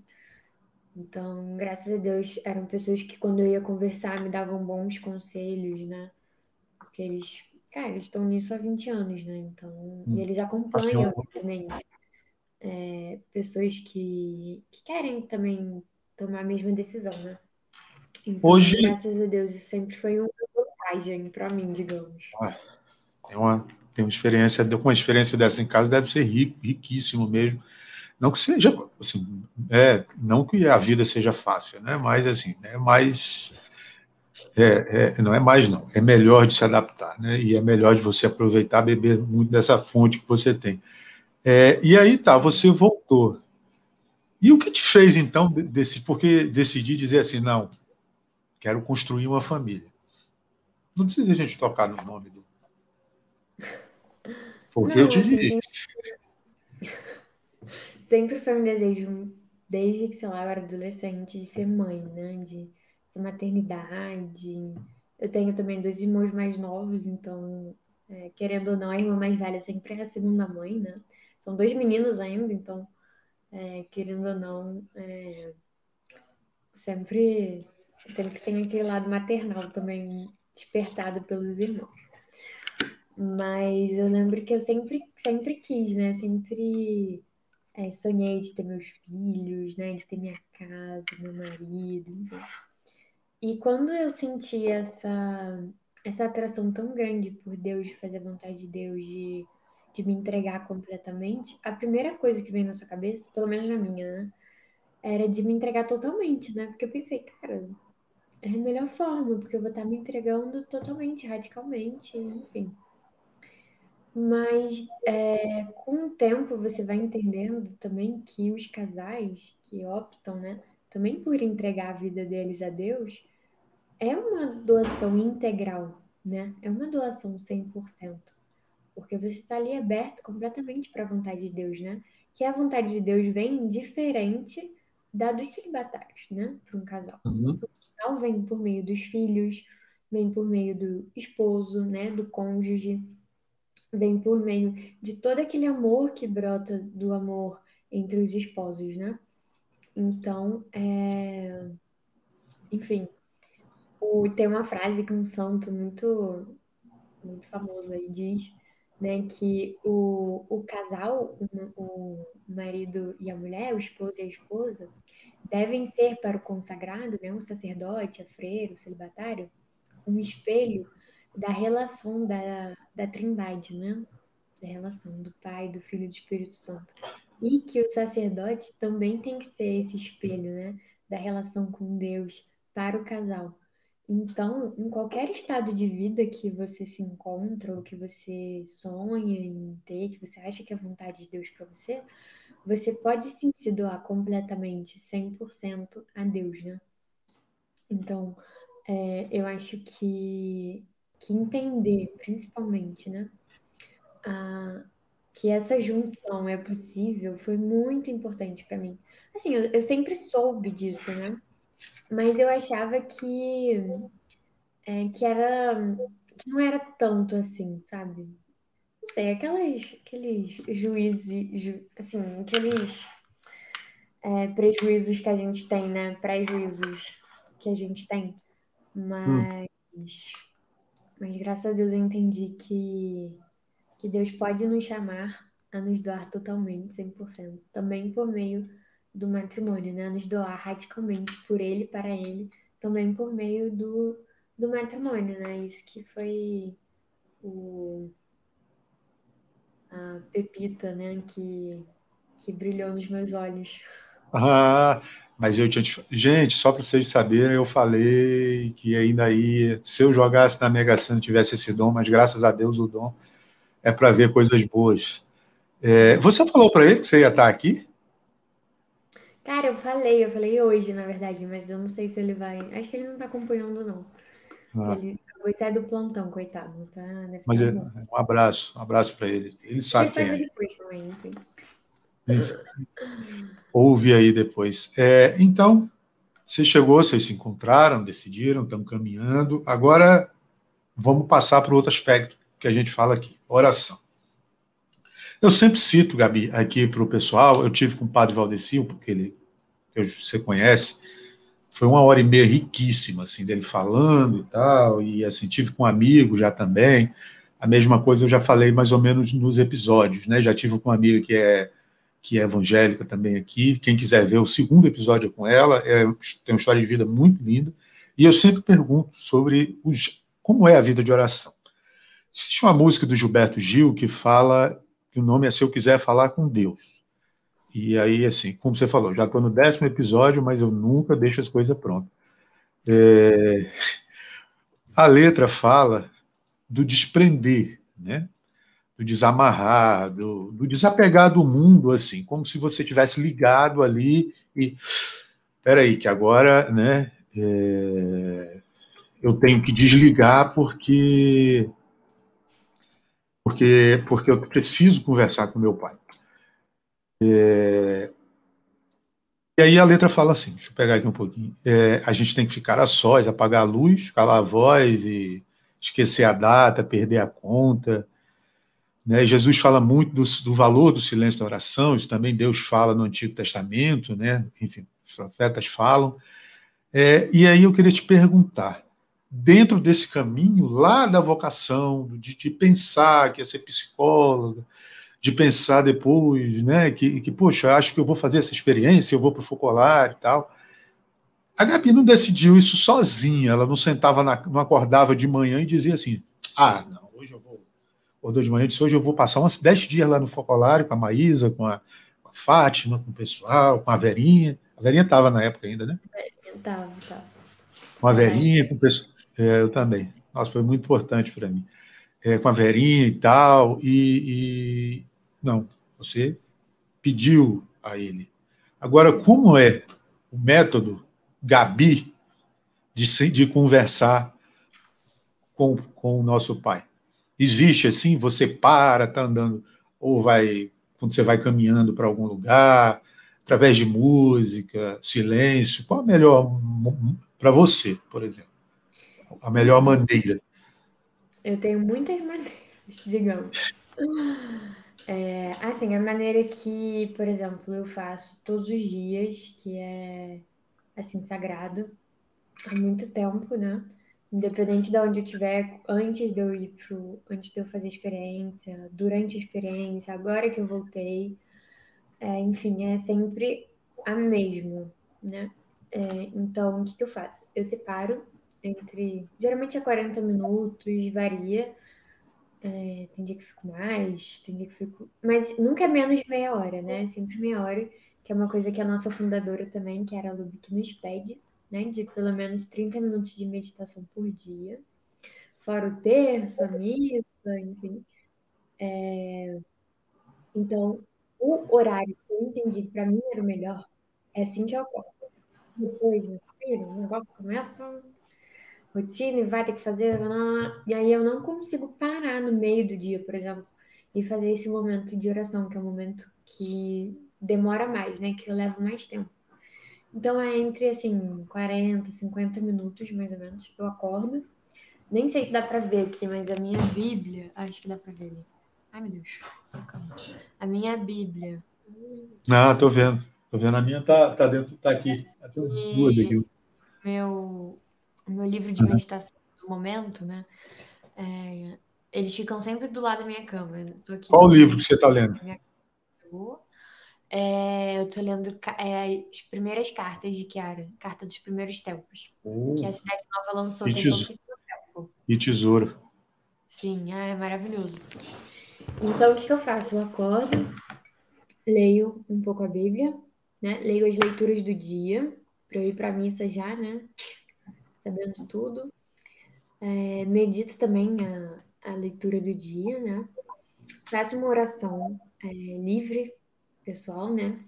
Então, graças a Deus, eram pessoas que quando eu ia conversar me davam bons conselhos, né? Porque eles, cara, eles estão nisso há 20 anos, né? Então, e eles acompanham também é, pessoas que, que querem também tomar a mesma decisão, né? Então, Hoje... graças a Deus, isso sempre foi uma vantagem para mim, digamos. Tem uma, tem uma experiência, com uma experiência dessa em casa deve ser rico, riquíssimo mesmo. Não que seja, assim, é, não que a vida seja fácil, né? Mas assim, é mais é, é, não é mais não, é melhor de se adaptar, né? E é melhor de você aproveitar, beber muito dessa fonte que você tem. É, e aí tá, você voltou. E o que te fez então desse, porque decidir dizer assim, não, quero construir uma família. Não precisa a gente tocar no nome do. Porque não, eu te assim, disse. Sempre... sempre foi um desejo, desde que, sei lá, eu era adolescente, de ser mãe, né? De ser maternidade. Eu tenho também dois irmãos mais novos, então, é, querendo ou não, a irmã mais velha sempre é a segunda mãe, né? São dois meninos ainda, então, é, querendo ou não, é, sempre, sempre tem aquele lado maternal também despertado pelos irmãos. Mas eu lembro que eu sempre, sempre quis, né? Sempre é, sonhei de ter meus filhos, né? De ter minha casa, meu marido, enfim. E quando eu senti essa, essa atração tão grande por Deus, de fazer a vontade de Deus, de de me entregar completamente, a primeira coisa que vem na sua cabeça, pelo menos na minha, né? Era de me entregar totalmente, né? Porque eu pensei, cara, é a melhor forma, porque eu vou estar me entregando totalmente, radicalmente, enfim. Mas é, com o tempo você vai entendendo também que os casais que optam, né, também por entregar a vida deles a Deus, é uma doação integral, né? É uma doação 100%. Porque você está ali aberto completamente para a vontade de Deus, né? Que a vontade de Deus vem diferente da dos celibatários, né? Para um casal. Uhum. O casal vem por meio dos filhos, vem por meio do esposo, né? Do cônjuge vem por meio de todo aquele amor que brota do amor entre os esposos, né? Então, é... enfim, o... tem uma frase que um santo muito, muito famoso aí diz, né, que o, o casal, o, o marido e a mulher, o esposo e a esposa, devem ser para o consagrado, né, sacerdote, a freira, o celibatário, um espelho da relação da, da trindade, né? Da relação do Pai, do Filho e do Espírito Santo. E que o sacerdote também tem que ser esse espelho, né? Da relação com Deus para o casal. Então, em qualquer estado de vida que você se encontra, ou que você sonha em ter, que você acha que é vontade de Deus para você, você pode sim se doar completamente, 100% a Deus, né? Então, é, eu acho que que entender, principalmente, né? Ah, que essa junção é possível foi muito importante para mim. Assim, eu, eu, sempre soube disso, né? Mas eu achava que é, que era que não era tanto assim, sabe? Não sei, aquelas, aqueles juízes, ju, assim, aqueles é, prejuízos que a gente tem, né? Prejuízos que a gente tem. Hum. Mas hum. Mas graças a Deus eu entendi que, que Deus pode nos chamar a nos doar totalmente, 100%, também por meio do matrimônio, né? Nos doar radicalmente por ele, para ele, também por meio do, do matrimônio, né? Isso que foi o, a pepita, né? Que, que brilhou nos meus olhos. Ah, mas eu tinha. Gente, só para vocês saberem, eu falei que ainda aí, se eu jogasse na Mega Sena, tivesse esse dom, mas graças a Deus o dom é para ver coisas boas. É, você falou para ele que você ia estar aqui? Cara, eu falei, eu falei hoje, na verdade, mas eu não sei se ele vai. Acho que ele não está acompanhando, não. Ah. Ele acabou do plantão, coitado. Tá, mas é, um abraço, um abraço para ele. Ele sabe ele quem é. Depois também, enfim. Ouve aí depois. É, então, você chegou, vocês se encontraram, decidiram, estão caminhando. Agora, vamos passar para o outro aspecto que a gente fala aqui: oração. Eu sempre cito, Gabi, aqui para o pessoal. Eu tive com o padre Valdecil, porque ele, você conhece, foi uma hora e meia riquíssima, assim, dele falando e tal. E assim, tive com um amigo já também. A mesma coisa eu já falei mais ou menos nos episódios, né? Já tive com uma amiga que é que é evangélica também aqui. Quem quiser ver o segundo episódio com ela, é, tem uma história de vida muito linda. E eu sempre pergunto sobre os, como é a vida de oração. Existe uma música do Gilberto Gil que fala que o nome é Se Eu Quiser Falar com Deus. E aí, assim, como você falou, já estou no décimo episódio, mas eu nunca deixo as coisas prontas. É... A letra fala do desprender, né? do desamarrar, do, do, desapegar do mundo, assim, como se você tivesse ligado ali e peraí, que agora, né, é, eu tenho que desligar porque porque porque eu preciso conversar com meu pai. É, e aí a letra fala assim, deixa eu pegar aqui um pouquinho. É, a gente tem que ficar a sós, apagar a luz, calar a voz e esquecer a data, perder a conta né? Jesus fala muito do, do, valor do silêncio da oração, isso também Deus fala no Antigo Testamento, né? enfim, os profetas falam. É, e aí eu queria te perguntar, dentro desse caminho lá da vocação, de, de pensar que ia ser psicóloga, de pensar depois, né, que, que, poxa, acho que eu vou fazer essa experiência, eu vou para o focolar e tal. A Gabi não decidiu isso sozinha, ela não sentava, na, não acordava de manhã e dizia assim, ah, não, acordou de manhã e disse: hoje eu vou passar uns 10 dias lá no Focolário com a Maísa, com a, com a Fátima, com o pessoal, com a Verinha. A Verinha estava na época ainda, né? Estava, estava. Com a Verinha, com o pessoal. É, eu também. Nossa, foi muito importante para mim. É, com a Verinha e tal. E, e, não, você pediu a ele. Agora, como é o método Gabi de, de conversar com, com o nosso pai? Existe assim? Você para, está andando, ou vai, quando você vai caminhando para algum lugar, através de música, silêncio? Qual a melhor para você, por exemplo? A melhor maneira? Eu tenho muitas maneiras, digamos. É, assim, a maneira que, por exemplo, eu faço todos os dias, que é assim, sagrado, há muito tempo, né? Independente de onde eu estiver, antes de eu ir pro. Antes de eu fazer experiência, durante a experiência, agora que eu voltei. É, enfim, é sempre a mesma, né? É, então, o que, que eu faço? Eu separo entre. Geralmente é 40 minutos, varia. É, tem dia que fico mais, tem dia que fico. Mas nunca é menos de meia hora, né? Sempre meia hora, que é uma coisa que a nossa fundadora também, que era a Lubick, nos pede né, de pelo menos 30 minutos de meditação por dia, fora o terço, a missa, enfim. É... Então, o horário que eu entendi que para mim era o melhor é assim que eu acordo. Depois, meu filho, o negócio começa rotina e vai ter que fazer, e aí eu não consigo parar no meio do dia, por exemplo, e fazer esse momento de oração, que é um momento que demora mais, né, que eu levo mais tempo. Então é entre assim 40, 50 minutos mais ou menos. Eu acordo. Nem sei se dá para ver aqui, mas a minha Bíblia, acho que dá para ver ali. Ai, meu Deus. A minha Bíblia. Ah, tô vendo. Tô vendo a minha tá, tá dentro, tá aqui. Tem duas aqui. Meu meu livro de meditação do momento, né? É, eles ficam sempre do lado da minha cama. Qual o livro que você está lendo? É, eu tô lendo é, as primeiras cartas de Kiara, Carta dos Primeiros Tempos, que a Cidade Nova lançou e tem tempo. E tesouro. Sim, é maravilhoso. Então, o que, que eu faço? Eu acordo, leio um pouco a Bíblia, né? leio as leituras do dia, para eu ir para a missa já, né? Sabendo tudo. É, medito também a, a leitura do dia, né? Faço uma oração é, livre pessoal, né?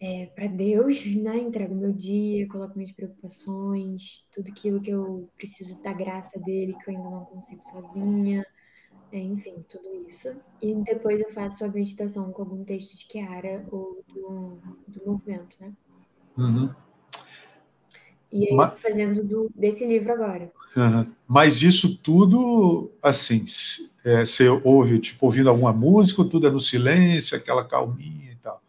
É, para Deus, né? Entrego meu dia, coloco minhas preocupações, tudo aquilo que eu preciso da graça dele, que eu ainda não consigo sozinha, é, enfim, tudo isso. E depois eu faço a meditação com algum texto de Kiara ou do, do movimento, né? Uhum. E aí, Mas... fazendo do, desse livro agora. Uhum. Mas isso tudo, assim, é, você ouve, tipo, ouvindo alguma música, tudo é no silêncio, aquela calminha e tal?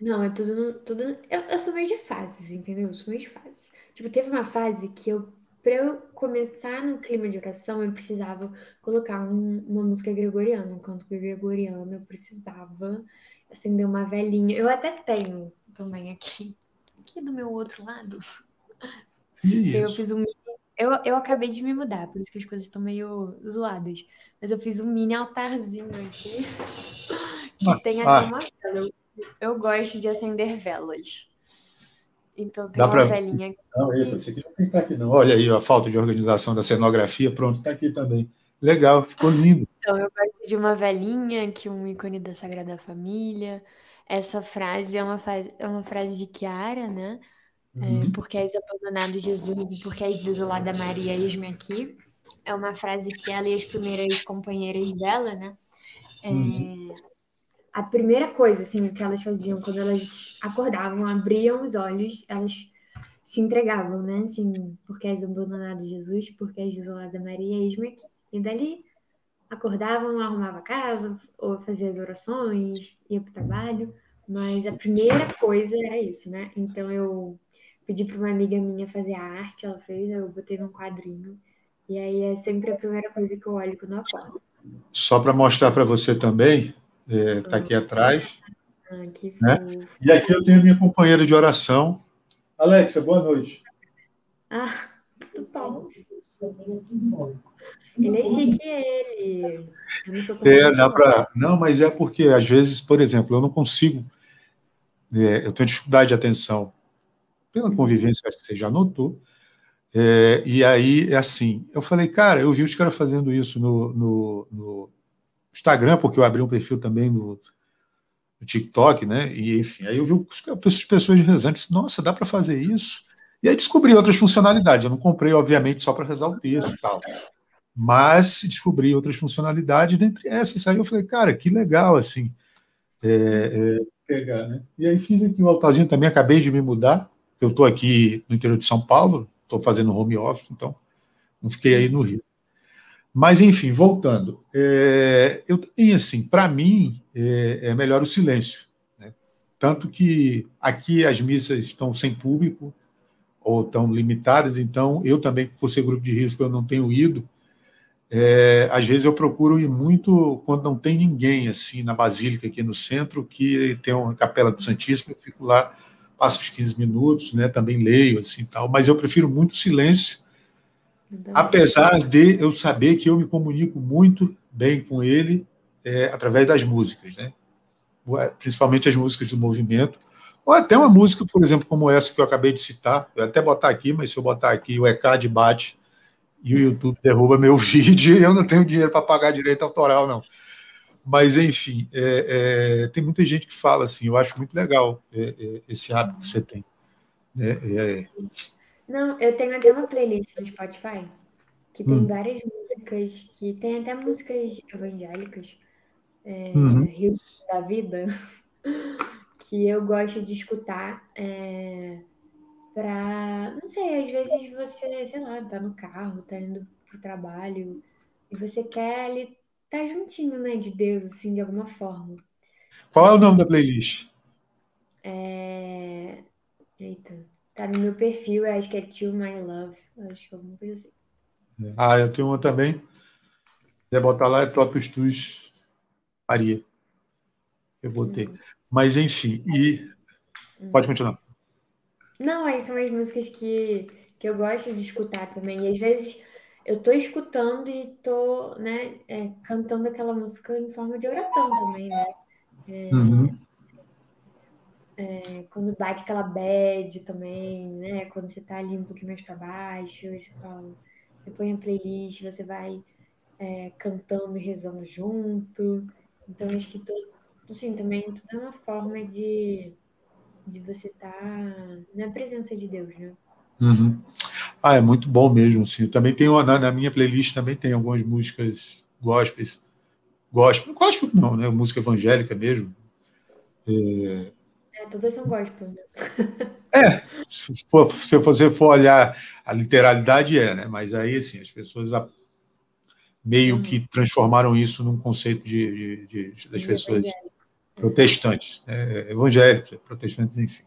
Não, é tudo. Tudo eu, eu sou meio de fases, entendeu? Eu sou meio de fases. Tipo, teve uma fase que eu, pra eu começar no clima de oração, eu precisava colocar um, uma música gregoriana, um canto gregoriano, eu precisava acender uma velhinha. Eu até tenho também aqui, aqui do meu outro lado. Eu fiz um eu, eu acabei de me mudar, por isso que as coisas estão meio zoadas. Mas eu fiz um mini altarzinho aqui. Que ah, tem até ah. uma vela. Eu, eu, gosto de acender velas. Então tem Dá uma pra... velinha aqui. Não, esse aqui não tem que estar aqui, não. Olha aí a falta de organização da cenografia. Pronto, está aqui também. Legal, ficou lindo. Então, eu gosto de uma velhinha, que um ícone da Sagrada Família. Essa frase é uma, é uma frase de Kiara, né? É, uhum. porque és abandonado Jesus e porque és desolada Maria, eis-me aqui. É uma frase que ela e as primeiras companheiras dela, né? É, uhum. A primeira coisa, assim, que elas faziam quando elas acordavam, abriam os olhos, elas se entregavam, né? Assim, porque és abandonado Jesus, porque és desolada Maria, eis-me aqui. E dali acordavam, arrumava a casa, ou fazia as orações, ia para o trabalho. Mas a primeira coisa era isso, né? Então eu pedi para uma amiga minha fazer a arte, ela fez, eu botei num quadrinho. E aí é sempre a primeira coisa que eu olho quando eu acordo. Só para mostrar para você também, está é, tá aqui atrás. Ah, que né? E aqui eu tenho minha companheira de oração. Alexa, boa noite. Ah, tudo bom. Ele é chique, ele. é, dá para. Não, mas é porque, às vezes, por exemplo, eu não consigo. É, eu tenho dificuldade de atenção pela convivência, que você já notou. É, e aí, é assim, eu falei, cara, eu vi os caras fazendo isso no, no, no, Instagram, porque eu abri um perfil também no, no TikTok, né? E, enfim, aí eu vi as pessoas rezando, disse, nossa, dá para fazer isso? E aí descobri outras funcionalidades. Eu não comprei, obviamente, só para rezar o texto e tal. Mas descobri outras funcionalidades, dentre essas. Aí eu falei, cara, que legal, assim. É, é, pegar, né? E aí fiz aqui o altarzinho também, acabei de me mudar. Eu estou aqui no interior de São Paulo, estou fazendo home office, então não fiquei aí no Rio. Mas, enfim, voltando. É, eu tenho, assim, para mim, é, é, melhor o silêncio. Né? Tanto que aqui as missas estão sem público, ou estão limitadas, então eu também, por ser grupo de risco, eu não tenho ido. É, às vezes eu procuro ir muito quando não tem ninguém, assim, na Basílica, aqui no centro, que tem uma capela do Santíssimo, eu fico lá, passo os 15 minutos, né, também leio, assim, tal, mas eu prefiro muito silêncio, apesar de eu saber que eu me comunico muito bem com ele é, através das músicas, né? principalmente as músicas do movimento, ou até uma música, por exemplo, como essa que eu acabei de citar, eu até botar aqui, mas se eu botar aqui o ECAD bate e o YouTube derruba meu vídeo, eu não tenho dinheiro para pagar direito autoral, não. Mas, enfim, é, é, tem muita gente que fala assim, eu acho muito legal é, é esse hábito que você tem. Né? É, não, eu tenho até uma playlist no Spotify que tem hum. várias músicas, que tem até músicas evangélicas, é, uhum. Rio da Vida, que eu gosto de escutar é, para, não sei, às vezes você, sei lá, tá no carro, tá indo pro trabalho e você quer ali tá juntinho, né, de Deus, assim, de alguma forma. Qual é o nome da playlist? É... Eita. Tá no meu perfil, acho que é To My Love. Acho que é alguma coisa assim. Ah, eu tenho uma também. Se botar lá, é próprio Stus Maria. Eu botei. Hum. Mas, enfim, e. Hum. Pode continuar. Não, aí são as músicas que, que eu gosto de escutar também. E às vezes eu tô escutando e tô, né, é, cantando aquela música em forma de oração também, né? É, uhum. É, quando bate aquela bad também, né? Quando você tá ali um pouquinho mais para baixo, você, fala, você põe a playlist, você vai é, cantando e rezando junto. Então, acho que tudo, assim, também tudo é uma forma de, de você estar tá na presença de Deus, né? Uhum. Ah, é muito bom mesmo, sim. também tenho, na, na, minha playlist também tem algumas músicas gospels. Gospel, gospel não, né? Música evangélica mesmo. É, todas são gospel. Né? É, se, for, se você for olhar a literalidade, é, né? Mas aí, assim, as pessoas meio uhum. que transformaram isso num conceito de, de, de das pessoas protestantes, né? evangélicos, protestantes, enfim.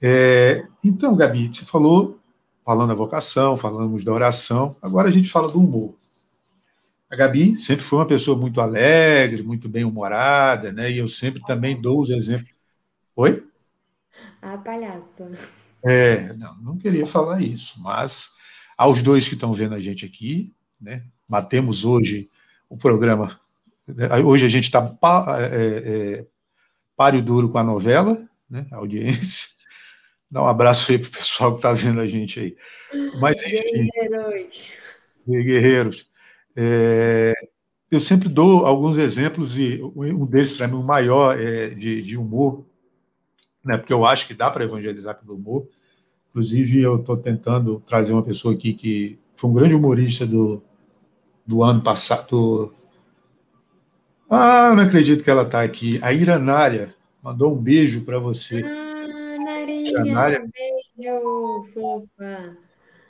É, então, Gabi, você falou, falando da vocação, falamos da oração, agora a gente fala do humor. A Gabi sempre foi uma pessoa muito alegre, muito bem-humorada, né? E eu sempre também dou os exemplos Oi? A palhaça. É, não, não queria falar isso, mas aos dois que estão vendo a gente aqui, né? Batemos hoje o programa. Né, hoje a gente está é, é, páreo duro com a novela, né? A audiência. Dá um abraço aí para o pessoal que está vendo a gente aí. Mas, enfim. Guerreiros. Guerreiros. É, eu sempre dou alguns exemplos, e um deles, para mim, o maior é de, de humor, né, porque eu acho que dá para evangelizar pelo humor. Inclusive, eu estou tentando trazer uma pessoa aqui que foi um grande humorista do, do ano passado. Ah, eu não acredito que ela está aqui. A Iranária mandou um beijo para você. Ah, Narinha, Iranária. beijo, fofa.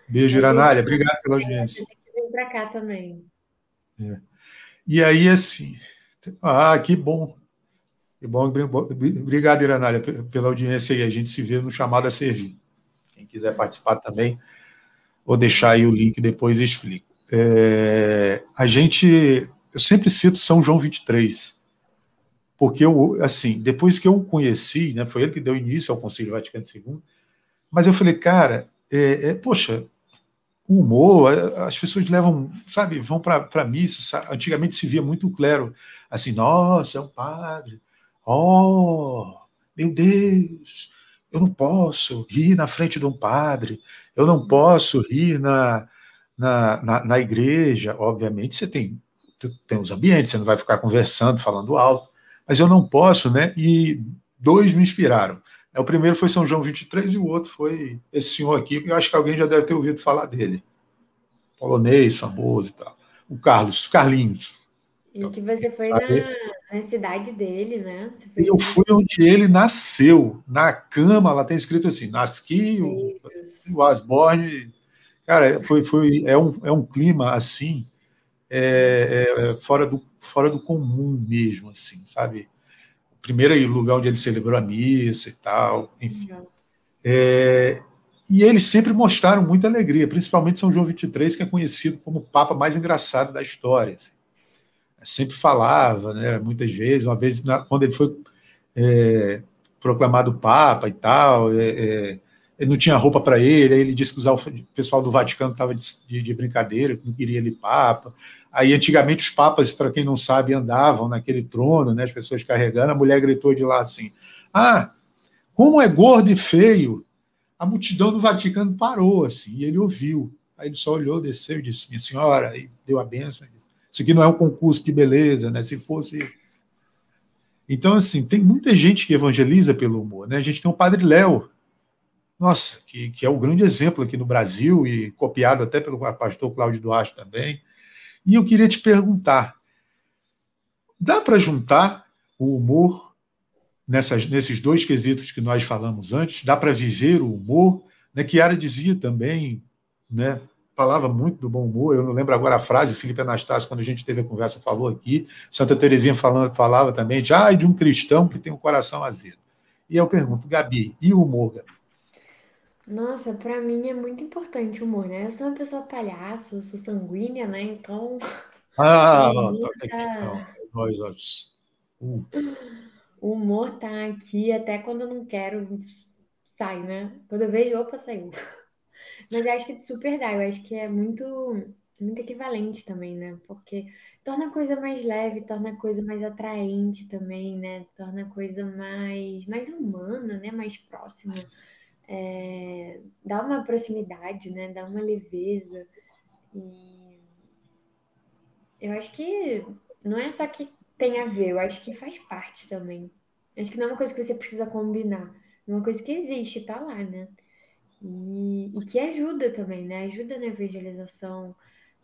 Beijo, Iranária. Obrigado pela audiência. Vem para cá também. É. E aí, assim, ah, que bom. E bom, obrigado, Iranália, pela audiência aí. A gente se vê no chamado a servir. Quem quiser participar também, vou deixar aí o link depois e explico. É, a gente, eu sempre cito São João 23, porque eu, assim, depois que eu o conheci, né, foi ele que deu início ao Concílio Vaticano II, mas eu falei, cara, é, é, poxa, o humor, as pessoas levam, sabe, vão para missa. Antigamente se via muito clero assim, nossa, é um padre, oh, meu Deus, eu não posso rir na frente de um padre, eu não posso rir na, na, na, na igreja. Obviamente, você tem, tem os ambientes, você não vai ficar conversando, falando alto, mas eu não posso, né? E dois me inspiraram. O primeiro foi São João 23 e o outro foi esse senhor aqui, que eu acho que alguém já deve ter ouvido falar dele. Polonês, famoso e tal. O Carlos, Carlinhos. E que você foi na, na, cidade dele, né? eu fui onde ele nasceu, na cama, lá tem escrito assim, nasci, o, o Asborne. Cara, foi, foi, é, um, é um clima assim, é, é, fora, do, fora do comum mesmo, assim, sabe? primeiro lugar onde ele celebrou a missa e tal, enfim. É, e eles sempre mostraram muita alegria, principalmente São João 23, que é conhecido como o Papa mais engraçado da história. Assim. Sempre falava, né, muitas vezes, uma vez quando ele foi é, proclamado Papa e tal, é, é ele não tinha roupa para ele, aí ele disse que o pessoal do Vaticano estava de, de, de, brincadeira, que não queria ele papa. Aí, antigamente, os papas, para quem não sabe, andavam naquele trono, né, as pessoas carregando, a mulher gritou de lá assim, ah, como é gordo e feio, a multidão do Vaticano parou, assim, e ele ouviu. Aí ele só olhou, desceu e disse, minha senhora, e deu a benção. Isso aqui não é um concurso de beleza, né, se fosse... Então, assim, tem muita gente que evangeliza pelo humor, né? A gente tem o Padre Léo, nossa, que, que é o grande exemplo aqui no Brasil e copiado até pelo pastor Cláudio Duarte também. E eu queria te perguntar: dá para juntar o humor nessas, nesses dois quesitos que nós falamos antes? Dá para viver o humor? Né? Chiara dizia também, né? falava muito do bom humor. Eu não lembro agora a frase, o Felipe Anastácio, quando a gente teve a conversa, falou aqui. Santa Terezinha falando, falava também de, ah, de um cristão que tem um coração azedo. E eu pergunto, Gabi, e o humor, Gabi? Nossa, pra mim é muito importante o humor, né? Eu sou uma pessoa palhaço, eu sou sanguínea, né? Então, Ah, tá aqui, não. tá- Nós, ó, uh, o humor tá aqui até quando eu não quero, sai, né? Quando eu vejo, opa, saiu. Mas eu acho que super dá, eu acho que é muito, muito equivalente também, né? Porque torna a coisa mais leve, torna a coisa mais atraente também, né? Torna a coisa mais, mais humana, né? Mais próxima é, dá uma proximidade, né? Dá uma leveza. E eu acho que não é só que tem a ver, eu acho que faz parte também. Acho que não é uma coisa que você precisa combinar, é uma coisa que existe, tá lá, né? E, e que ajuda também, né? Ajuda na evangelização,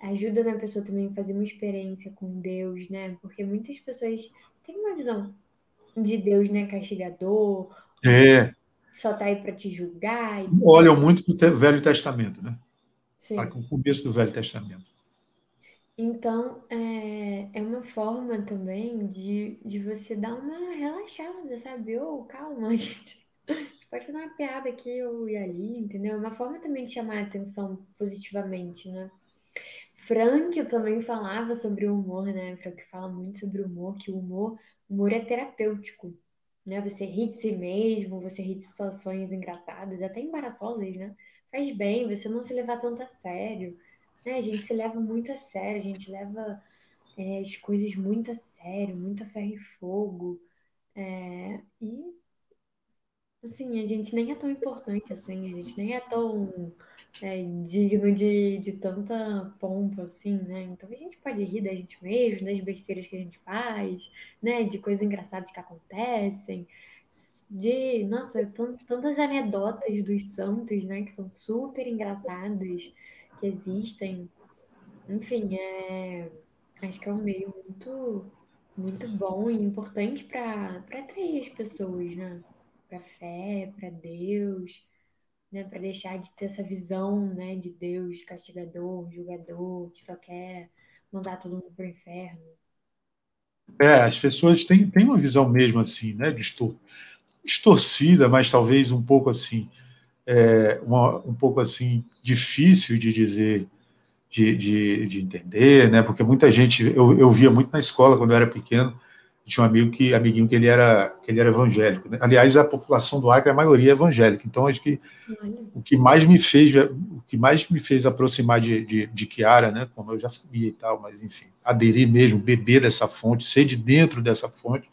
ajuda na pessoa também a fazer uma experiência com Deus, né? Porque muitas pessoas têm uma visão de Deus, né? Castigador, é, só está aí para te julgar. Olham muito para o Velho Testamento, né? Sim. Para o começo do Velho Testamento. Então, é, é uma forma também de, de você dar uma relaxada, sabe? Ô, oh, calma, a gente, a gente pode fazer uma piada aqui ou ali, entendeu? É uma forma também de chamar a atenção positivamente, né? Frank também falava sobre o humor, né? Frank fala muito sobre o humor, que o humor, humor é terapêutico né? Você ri de si mesmo, você ri de situações engraçadas, até embaraçosas, né? Faz bem, você não se levar tanto a sério, né? A gente se leva muito a sério, a gente leva é, as coisas muito a sério, muito a ferro e fogo, é, e assim, a gente nem é tão importante assim, a gente nem é tão é, digno de, de tanta pompa, assim, né? Então a gente pode rir da gente mesmo, das besteiras que a gente faz, né? De coisas engraçadas que acontecem, de, nossa, tantas anedotas dos santos, né? Que são super engraçadas, que existem. Enfim, é, acho que é um meio muito, muito bom e importante para atrair as pessoas, né? Para fé, para Deus né, para deixar de ter essa visão, né, de Deus castigador, julgador, que só quer mandar todo mundo para o inferno. É, as pessoas têm, têm uma visão mesmo assim, né, distor distorcida, mas talvez um pouco assim, é, uma, um pouco assim difícil de dizer, de, de, de, entender, né, porque muita gente, eu, eu via muito na escola quando eu era pequeno, tinha um amigo que, amiguinho que ele era, que ele era evangélico. Né? Aliás, a população do Acre, a maioria é evangélica. Então, acho que o que mais me fez, o que mais me fez aproximar de, de, de Kiara, né? Como eu já sabia e tal, mas enfim, aderir mesmo, beber dessa fonte, ser de dentro dessa fonte,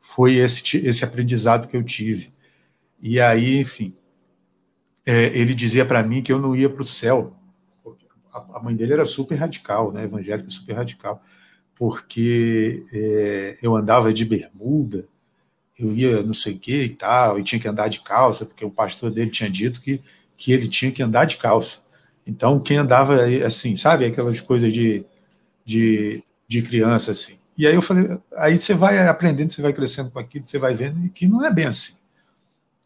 foi esse, esse aprendizado que eu tive. E aí, enfim, é, ele dizia para mim que eu não ia para o céu. A mãe dele era super radical, né? Evangélica super radical porque é, eu andava de bermuda, eu ia não sei o que e tal, e tinha que andar de calça, porque o pastor dele tinha dito que, que ele tinha que andar de calça. Então, quem andava assim, sabe, aquelas coisas de, de, de criança, assim. E aí eu falei, aí você vai aprendendo, você vai crescendo com aquilo, você vai vendo que não é bem assim,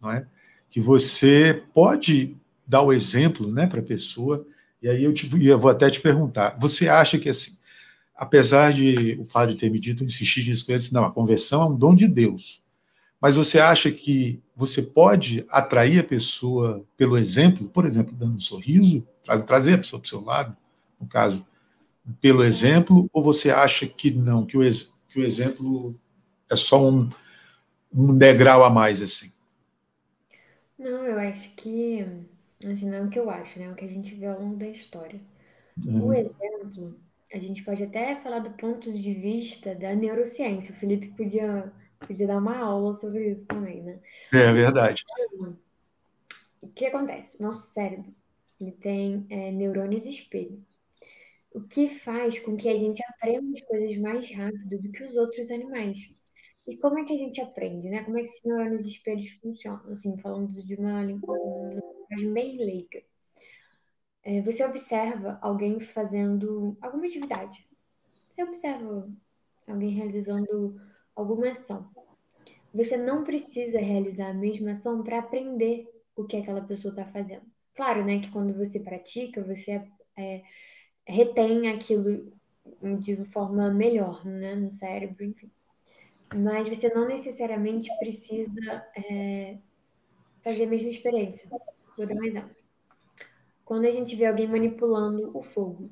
não é? Que você pode dar o exemplo, né, para a pessoa. E aí eu, te, eu vou até te perguntar, você acha que assim, apesar de o padre ter me dito, insistir nisso com eles, não, a conversão é um dom de Deus. Mas você acha que você pode atrair a pessoa pelo exemplo, por exemplo, dando um sorriso, trazer a pessoa para o seu lado, no caso, pelo exemplo, ou você acha que não, que o, que o exemplo é só um, um degrau a mais, assim? Não, eu acho que, assim, não é o que eu acho, né? É o que a gente vê ao longo da história. Uhum. O exemplo a gente pode até falar do ponto de vista da neurociência. O Felipe podia, podia dar uma aula sobre isso também, né? É verdade. O que acontece? Nosso cérebro ele tem é, neurônios espelho. O que faz com que a gente aprenda as coisas mais rápido do que os outros animais. E como é que a gente aprende, né? Como é que esses neurônios espelhos funcionam? Assim, falando de uma linguagem bem leiga é, você observa alguém fazendo alguma atividade. Você observa alguém realizando alguma ação. Você não precisa realizar a mesma ação para aprender o que aquela pessoa está fazendo. Claro, né, que quando você pratica, você é, retém aquilo de forma melhor, né, no cérebro, enfim. Mas você não necessariamente precisa é, fazer a mesma experiência. Vou dar um exemplo quando a gente vê alguém manipulando o fogo,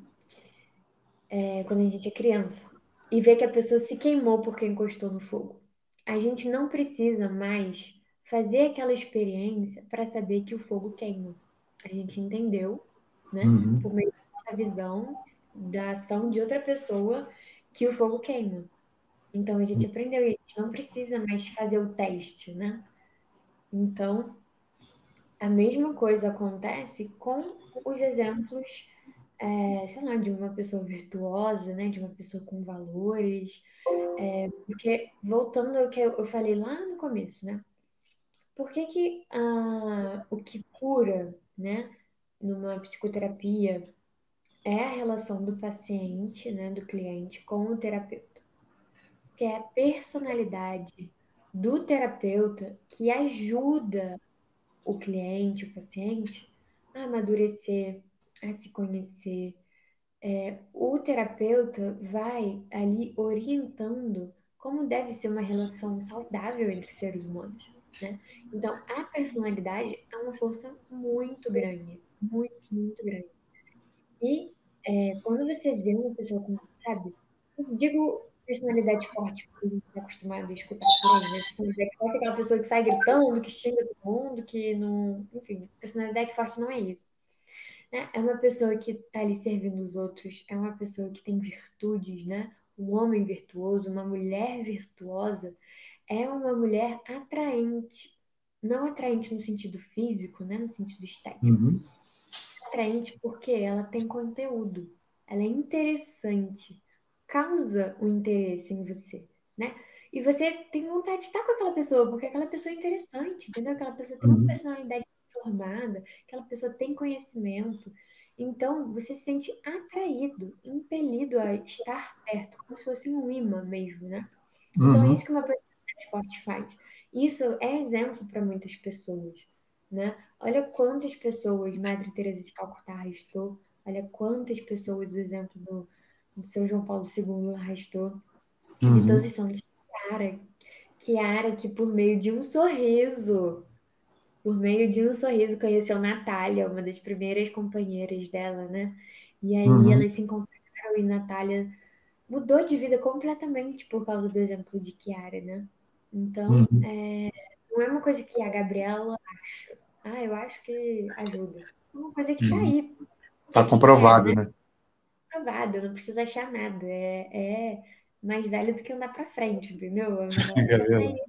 é, quando a gente é criança, e vê que a pessoa se queimou porque encostou no fogo, a gente não precisa mais fazer aquela experiência para saber que o fogo queima. A gente entendeu, né, uhum. por meio dessa visão da ação de outra pessoa, que o fogo queima. Então a gente uhum. aprendeu isso, a gente não precisa mais fazer o teste, né? Então, a mesma coisa acontece com os exemplos, é, sei lá, de uma pessoa virtuosa, né? De uma pessoa com valores. É, porque, voltando ao que eu falei lá no começo, né? Por que, que ah, o que cura, né, numa psicoterapia é a relação do paciente, né, do cliente com o terapeuta? Que é a personalidade do terapeuta que ajuda o cliente, o paciente, a amadurecer, a se conhecer. É, o terapeuta vai ali orientando como deve ser uma relação saudável entre seres humanos. Né? Então, a personalidade é uma força muito grande, muito, muito grande. E é, quando você vê uma pessoa com, sabe, digo personalidade forte, que a gente está acostumado a escutar por aí, né? Personalidade forte é aquela pessoa que sai gritando, que xinga todo mundo, que não. Enfim, personalidade forte não é isso. Né? É uma pessoa que está ali servindo os outros, é uma pessoa que tem virtudes, né? Um homem virtuoso, uma mulher virtuosa, é uma mulher atraente. Não atraente no sentido físico, né? No sentido estético. Uhum. Atraente porque ela tem conteúdo, ela é interessante causa o interesse em você, né? E você tem vontade de estar com aquela pessoa, porque aquela pessoa é interessante, entendeu? Aquela pessoa tem uma uhum. personalidade formada, aquela pessoa tem conhecimento. Então, você se sente atraído, impelido a estar perto, como se fosse um imã mesmo, né? Então, é uhum. isso que uma personalidade forte faz. Isso é exemplo para muitas pessoas, né? Olha quantas pessoas Madre Teresa de Calcutá arrastou, olha quantas pessoas, o exemplo do de São João Paulo II arrastou, uhum. de todos os santos. Kiara, Kiara que por meio de um sorriso, por meio de um sorriso conheceu Natália, uma das primeiras companheiras dela, né? E aí uhum. elas se encontraram e Natália mudou de vida completamente por causa do exemplo de Kiara, né? Então, uhum. é, não é uma coisa que a Gabriela acha. Ah, eu acho que ajuda. É uma coisa que está uhum. aí. Está comprovado, é, né? né? Comprovado, não precisa achar nada. É, é mais velho do que andar para frente, entendeu?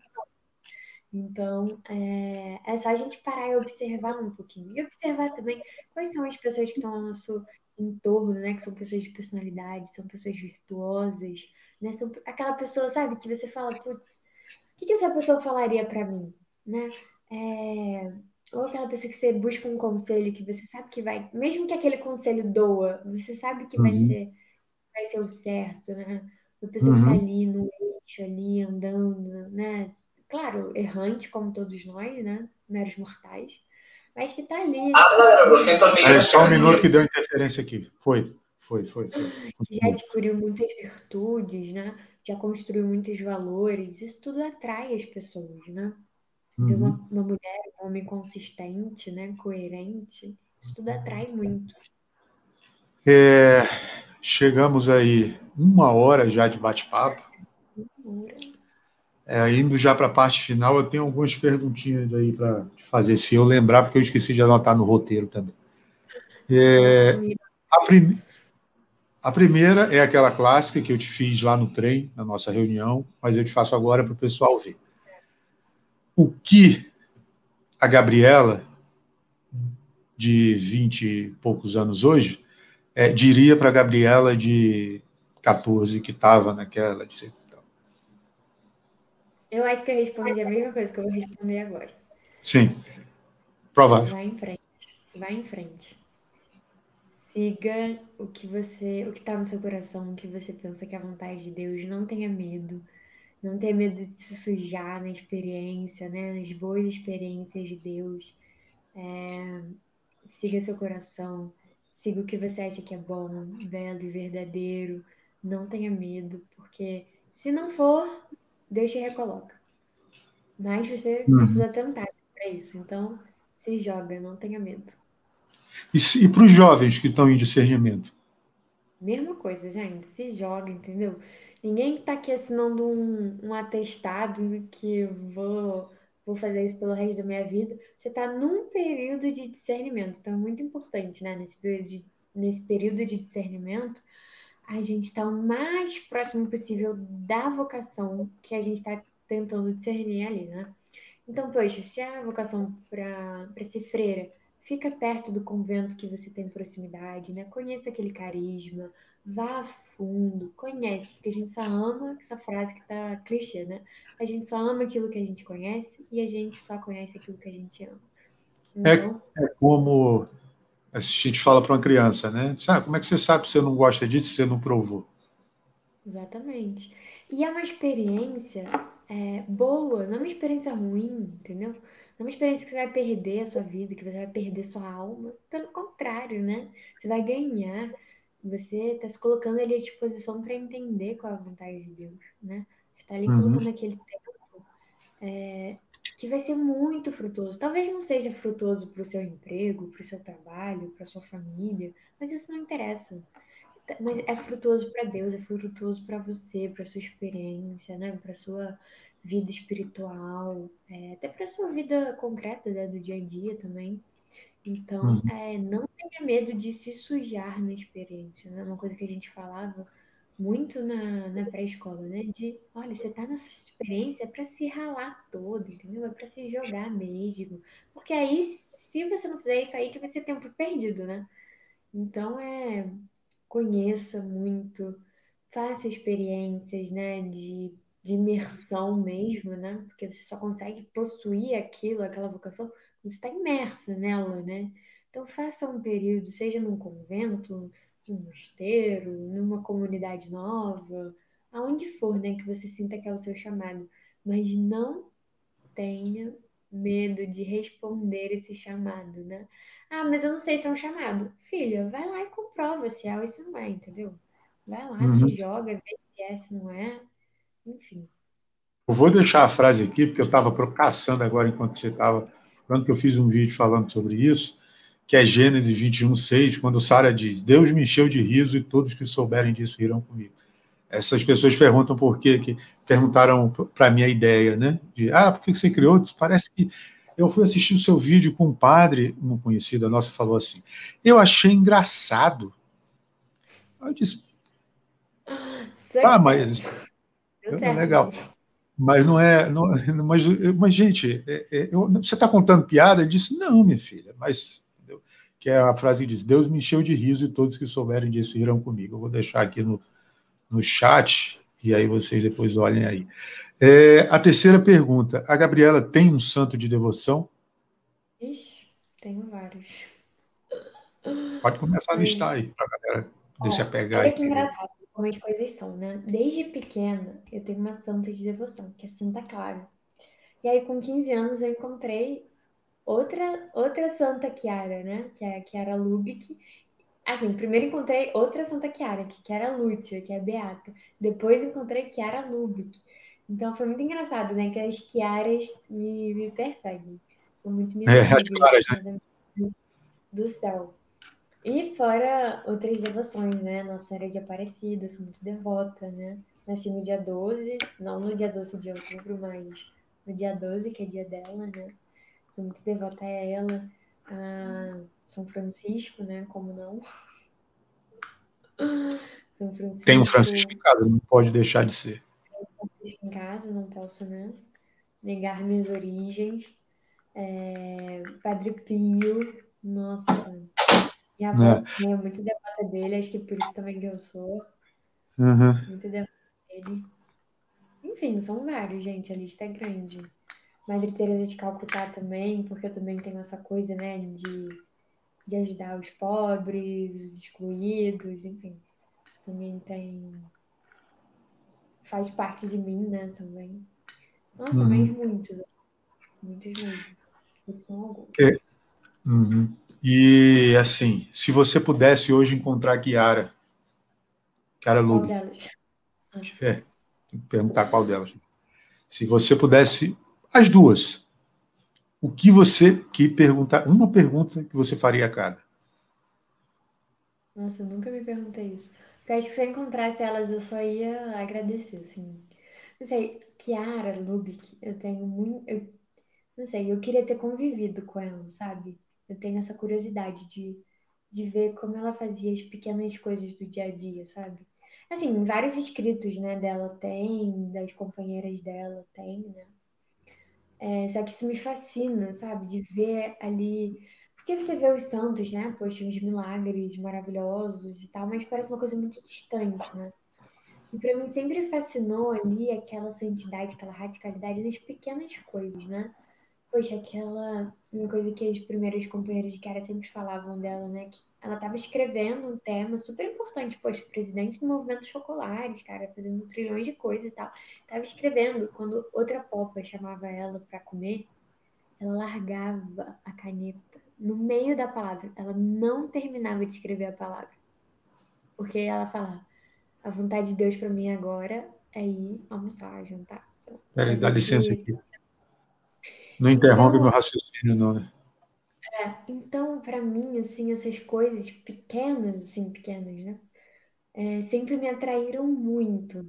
É, então, é, é só a gente parar e observar um pouquinho. E observar também quais são as pessoas que estão ao nosso entorno, né? Que são pessoas de personalidade, são pessoas virtuosas, né? São aquela pessoa, sabe, que você fala, putz, o que, que essa pessoa falaria para mim, né? É, ou aquela pessoa que você busca um conselho que você sabe que vai, mesmo que aquele conselho doa, você sabe que uhum. vai ser vai ser o certo, né? A pessoa uhum. que tá uhum. ali no eixo, ali andando, né? Claro, errante como todos nós, né? Meros mortais mas que tá ali. Ah, galera, você também. É só um minuto que deu interferência aqui. Foi, foi, foi. foi. Já adquiriu muitas virtudes, né? Já construiu muitos valores. Isso tudo atrai as pessoas, né? Uhum. Uma, uma mulher, um homem consistente, né? Coerente. Isso tudo atrai muito. É, chegamos aí uma hora já de bate-papo. É, indo já para a parte final, eu tenho algumas perguntinhas aí para fazer, se eu lembrar, porque eu esqueci de anotar no roteiro também. É, a, prim... a, primeira é aquela clássica que eu te fiz lá no trem, na nossa reunião, mas eu te faço agora para o pessoal ver. O que a Gabriela, de 20 e poucos anos hoje, é, diria para a Gabriela de 14, que estava naquela de eu acho que eu respondi a mesma coisa que eu vou responder agora. Sim. Provável. Vai em frente. Vai em frente. Siga o que você, o que está no seu coração, o que você pensa que é a vontade de Deus. Não tenha medo. Não tenha medo de se sujar na experiência, né? Nas boas experiências de Deus. É... Siga seu coração. Siga o que você acha que é bom, belo e verdadeiro. Não tenha medo, porque se não for, Deus te recoloca. Mas você uhum. precisa tentar para isso. Então, se joga, não tenha medo. E, e para os jovens que estão em discernimento? Mesma coisa, gente. Se joga, entendeu? Ninguém está aqui assinando um, um atestado que vou, vou fazer isso pelo resto da minha vida. Você está num período de discernimento. Então, é muito importante, né? Nesse período de, nesse período de discernimento, a gente está o mais próximo possível da vocação que a gente está tentando discernir ali, né? Então, poxa, se a vocação para ser freira fica perto do convento que você tem proximidade, né? Conheça aquele carisma, vá fundo, conhece, porque a gente só ama essa frase que tá clichê, né? A gente só ama aquilo que a gente conhece e a gente só conhece aquilo que a gente ama. É, então, é, é como a gente fala para uma criança, né? Sabe, como é que você sabe que você não gosta disso se você não provou? Exatamente. E é uma experiência é, boa, não é uma experiência ruim, entendeu? Não é uma experiência que você vai perder a sua vida, que você vai perder sua alma. Pelo contrário, né? Você vai ganhar. Você está se colocando ali à disposição para entender qual é a vontade de Deus, né? Você está ali uhum. colocando aquele tempo é, que vai ser muito frutuoso. Talvez não seja frutuoso para o seu emprego, para o seu trabalho, para sua família, mas isso não interessa. Mas é frutuoso para Deus, é frutuoso para você, para sua experiência, né? Para sua vida espiritual, é, até para sua vida concreta, né? do dia a dia também. Então, uhum. é, não tenha medo de se sujar na experiência, né? Uma coisa que a gente falava muito na, na pré-escola, né? De, olha, você tá nessa experiência é para se ralar todo, entendeu? É para se jogar mesmo. Porque aí, se você não fizer isso aí, que vai ser tempo perdido, né? Então, é... Conheça muito, faça experiências, né? De, de imersão mesmo, né? Porque você só consegue possuir aquilo, aquela vocação, você está imerso nela, né? Então, faça um período, seja num convento, num mosteiro, numa comunidade nova, aonde for, né, que você sinta que é o seu chamado, mas não tenha medo de responder esse chamado, né? Ah, mas eu não sei se é um chamado. Filha, vai lá e comprova se é ou se não é, entendeu? Vai lá, uhum. se joga, vê se é, se não é. Enfim. Eu vou deixar a frase aqui, porque eu estava caçando agora enquanto você estava falando que eu fiz um vídeo falando sobre isso que é Gênesis 21, 6, quando Sara diz: Deus me encheu de riso e todos que souberem disso irão comigo. essas pessoas perguntam por quê, que perguntaram para mim a ideia, né? De, ah, por que você criou? Parece que eu fui assistir o seu vídeo com um padre, um conhecido nosso falou assim, eu achei engraçado. Eu disse, ah, mas é legal. Mas não é. Não, mas, mas, gente, é, é, eu, você está contando piada? Ele disse, não, minha filha, mas. Entendeu? Que é a frase que diz: Deus me encheu de riso e todos que souberem disso irão comigo. Eu vou deixar aqui no, no chat e aí vocês depois olhem aí. É, a terceira pergunta: a Gabriela tem um santo de devoção? Ixi, tenho vários. Pode começar a listar aí para a galera poder se apegar. Olha que engraçado como as coisas são, né? Desde pequena, eu tenho uma santa de devoção, que é Santa Clara. E aí, com 15 anos, eu encontrei outra, outra Santa Chiara, né? Que é a Chiara Lubick. Assim, primeiro encontrei outra Santa Chiara, que era Lúcia, que é Beata. Depois encontrei Chiara Lubick. Então foi muito engraçado, né? Que as Chiaras me, me perseguem. São muito minhas é, as claras, né? do céu. E fora outras devoções, né? Nossa Senhora de Aparecida, sou muito devota, né? Nasci no dia 12, não no dia 12 de outubro, mas no dia 12, que é dia dela, né? Sou muito devota a ela. A São Francisco, né? Como não? São Francisco. Tem um Francisco em casa, não pode deixar de ser. Tem um Francisco em casa, não posso, né? Negar minhas origens. É... Padre Pio, nossa, minha avó é. é muito devota dele, acho que por isso também que eu sou. Uhum. Muito devota dele. Enfim, são vários, gente, a lista é grande. Madre Teresa de Calcutá também, porque eu também tenho essa coisa, né, de, de ajudar os pobres, os excluídos, enfim. Também tem. Faz parte de mim, né, também. Nossa, uhum. mas muitos. Muitos mesmo. Esses são alguns. É. Uhum. E assim, se você pudesse hoje encontrar Kiara, Kiara Lube. Delas? É, tem que perguntar qual delas. Se você pudesse, as duas. O que você que perguntar, uma pergunta que você faria a cada. Nossa, eu nunca me perguntei isso. Porque acho que se eu encontrasse elas, eu só ia agradecer, assim. Não sei, Kiara Lubick, eu tenho muito. Eu, não sei, eu queria ter convivido com ela, sabe? Eu tenho essa curiosidade de, de ver como ela fazia as pequenas coisas do dia a dia, sabe? Assim, vários escritos, né, dela tem, das companheiras dela tem, né? É, só que isso me fascina, sabe? De ver ali. Porque você vê os santos, né? Poxa, uns milagres maravilhosos e tal, mas parece uma coisa muito distante, né? E para mim sempre fascinou ali aquela santidade, aquela radicalidade nas pequenas coisas, né? Poxa, aquela. Uma coisa que as primeiras companheiras de cara sempre falavam dela, né? Que ela estava escrevendo um tema super importante. Poxa, presidente do movimento chocolares, cara, fazendo trilhões de coisas e tal. Tava escrevendo. Quando outra popa chamava ela para comer, ela largava a caneta no meio da palavra. Ela não terminava de escrever a palavra. Porque ela falava: a vontade de Deus para mim agora é ir almoçar, jantar. Peraí, dá licença aqui. Não interrompe então, meu raciocínio, não, né? É, então, para mim, assim, essas coisas pequenas, assim, pequenas, né? É, sempre me atraíram muito.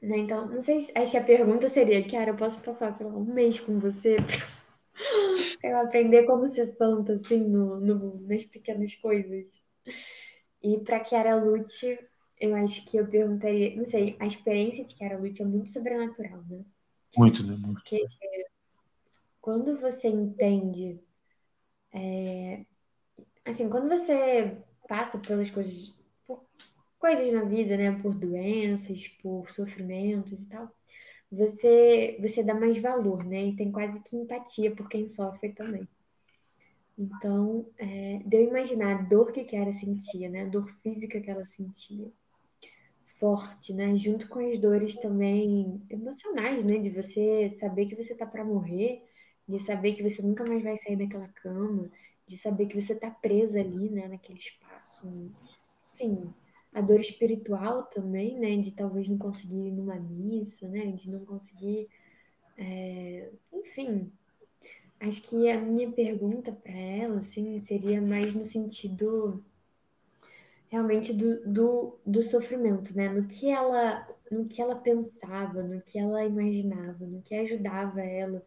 Né? Então, não sei, se, acho que a pergunta seria, cara, eu posso passar, sei lá, um mês com você para eu aprender como ser santa, assim, no, no, nas pequenas coisas. E para Kiara Lute, eu acho que eu perguntaria, não sei, a experiência de Kiara Lute é muito sobrenatural, né? Muito, né? Porque quando você entende, é, assim, quando você passa pelas coisas, por coisas na vida, né, por doenças, por sofrimentos e tal, você você dá mais valor, né, e tem quase que empatia por quem sofre também. Então, é, deu imaginar a dor que ela sentia, né, a dor física que ela sentia, forte, né, junto com as dores também emocionais, né, de você saber que você tá para morrer de saber que você nunca mais vai sair daquela cama, de saber que você está presa ali, né, naquele espaço. Enfim, a dor espiritual também, né, de talvez não conseguir ir numa missa, né, de não conseguir, é... enfim. Acho que a minha pergunta para ela, assim, seria mais no sentido realmente do, do, do sofrimento, né? No que ela no que ela pensava, no que ela imaginava, no que ajudava ela,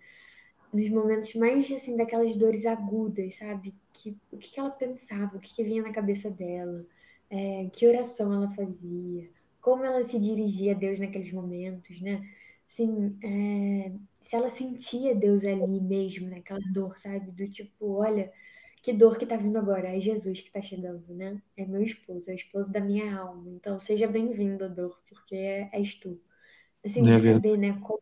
nos momentos mais assim daquelas dores agudas, sabe? Que, o que, que ela pensava, o que, que vinha na cabeça dela, é, que oração ela fazia, como ela se dirigia a Deus naqueles momentos, né? Assim, é, se ela sentia Deus ali mesmo, naquela dor, sabe? Do tipo, olha, que dor que tá vindo agora? É Jesus que tá chegando, né? É meu esposo, é o esposo da minha alma. Então, seja bem-vindo, dor, porque é, és tu. Assim, de é saber, né, como,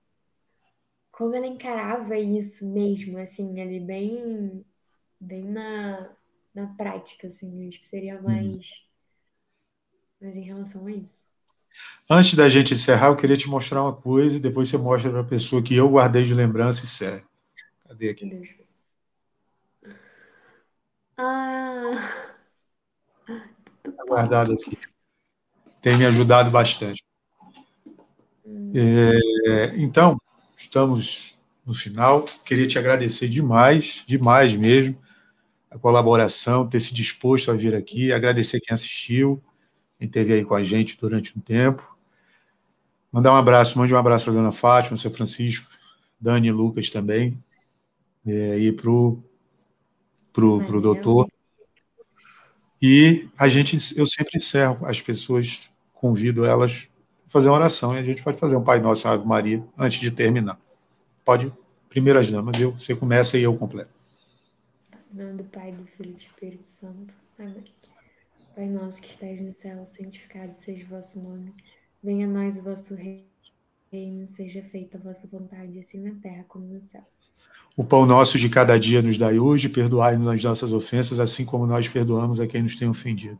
como ela encarava isso mesmo, assim, ali bem, bem na, na prática, assim, acho que seria uhum. mais, mais em relação a isso. Antes da gente encerrar, eu queria te mostrar uma coisa e depois você mostra para a pessoa que eu guardei de lembrança e serve. Cadê aqui? Ah. Tá guardado aqui. Tem me ajudado bastante. Hum. É, então, estamos no final. Queria te agradecer demais, demais mesmo, a colaboração, ter se disposto a vir aqui, agradecer quem assistiu, quem esteve aí com a gente durante um tempo. Mandar um abraço, mande um abraço para a dona Fátima, seu Francisco, Dani e Lucas também, é, e para o pro, pro doutor. E a gente, eu sempre encerro as pessoas, convido elas fazer uma oração e a gente pode fazer um Pai Nosso, Ave Maria, antes de terminar. Pode, primeiras damas, eu, você começa e eu completo. Em nome do Pai, do Filho e do Espírito Santo. Amém. Pai nosso que estais no céu, santificado seja o vosso nome. Venha a nós o vosso reino, seja feita a vossa vontade, assim na terra como no céu. O pão nosso de cada dia nos dai hoje, perdoai-nos as nossas ofensas, assim como nós perdoamos a quem nos tem ofendido.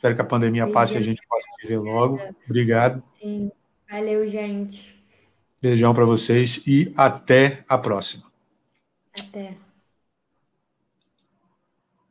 Espero que a pandemia beijo. passe e a gente possa se ver logo. Obrigado. Sim. Valeu, gente. Beijão para vocês e até a próxima. Até.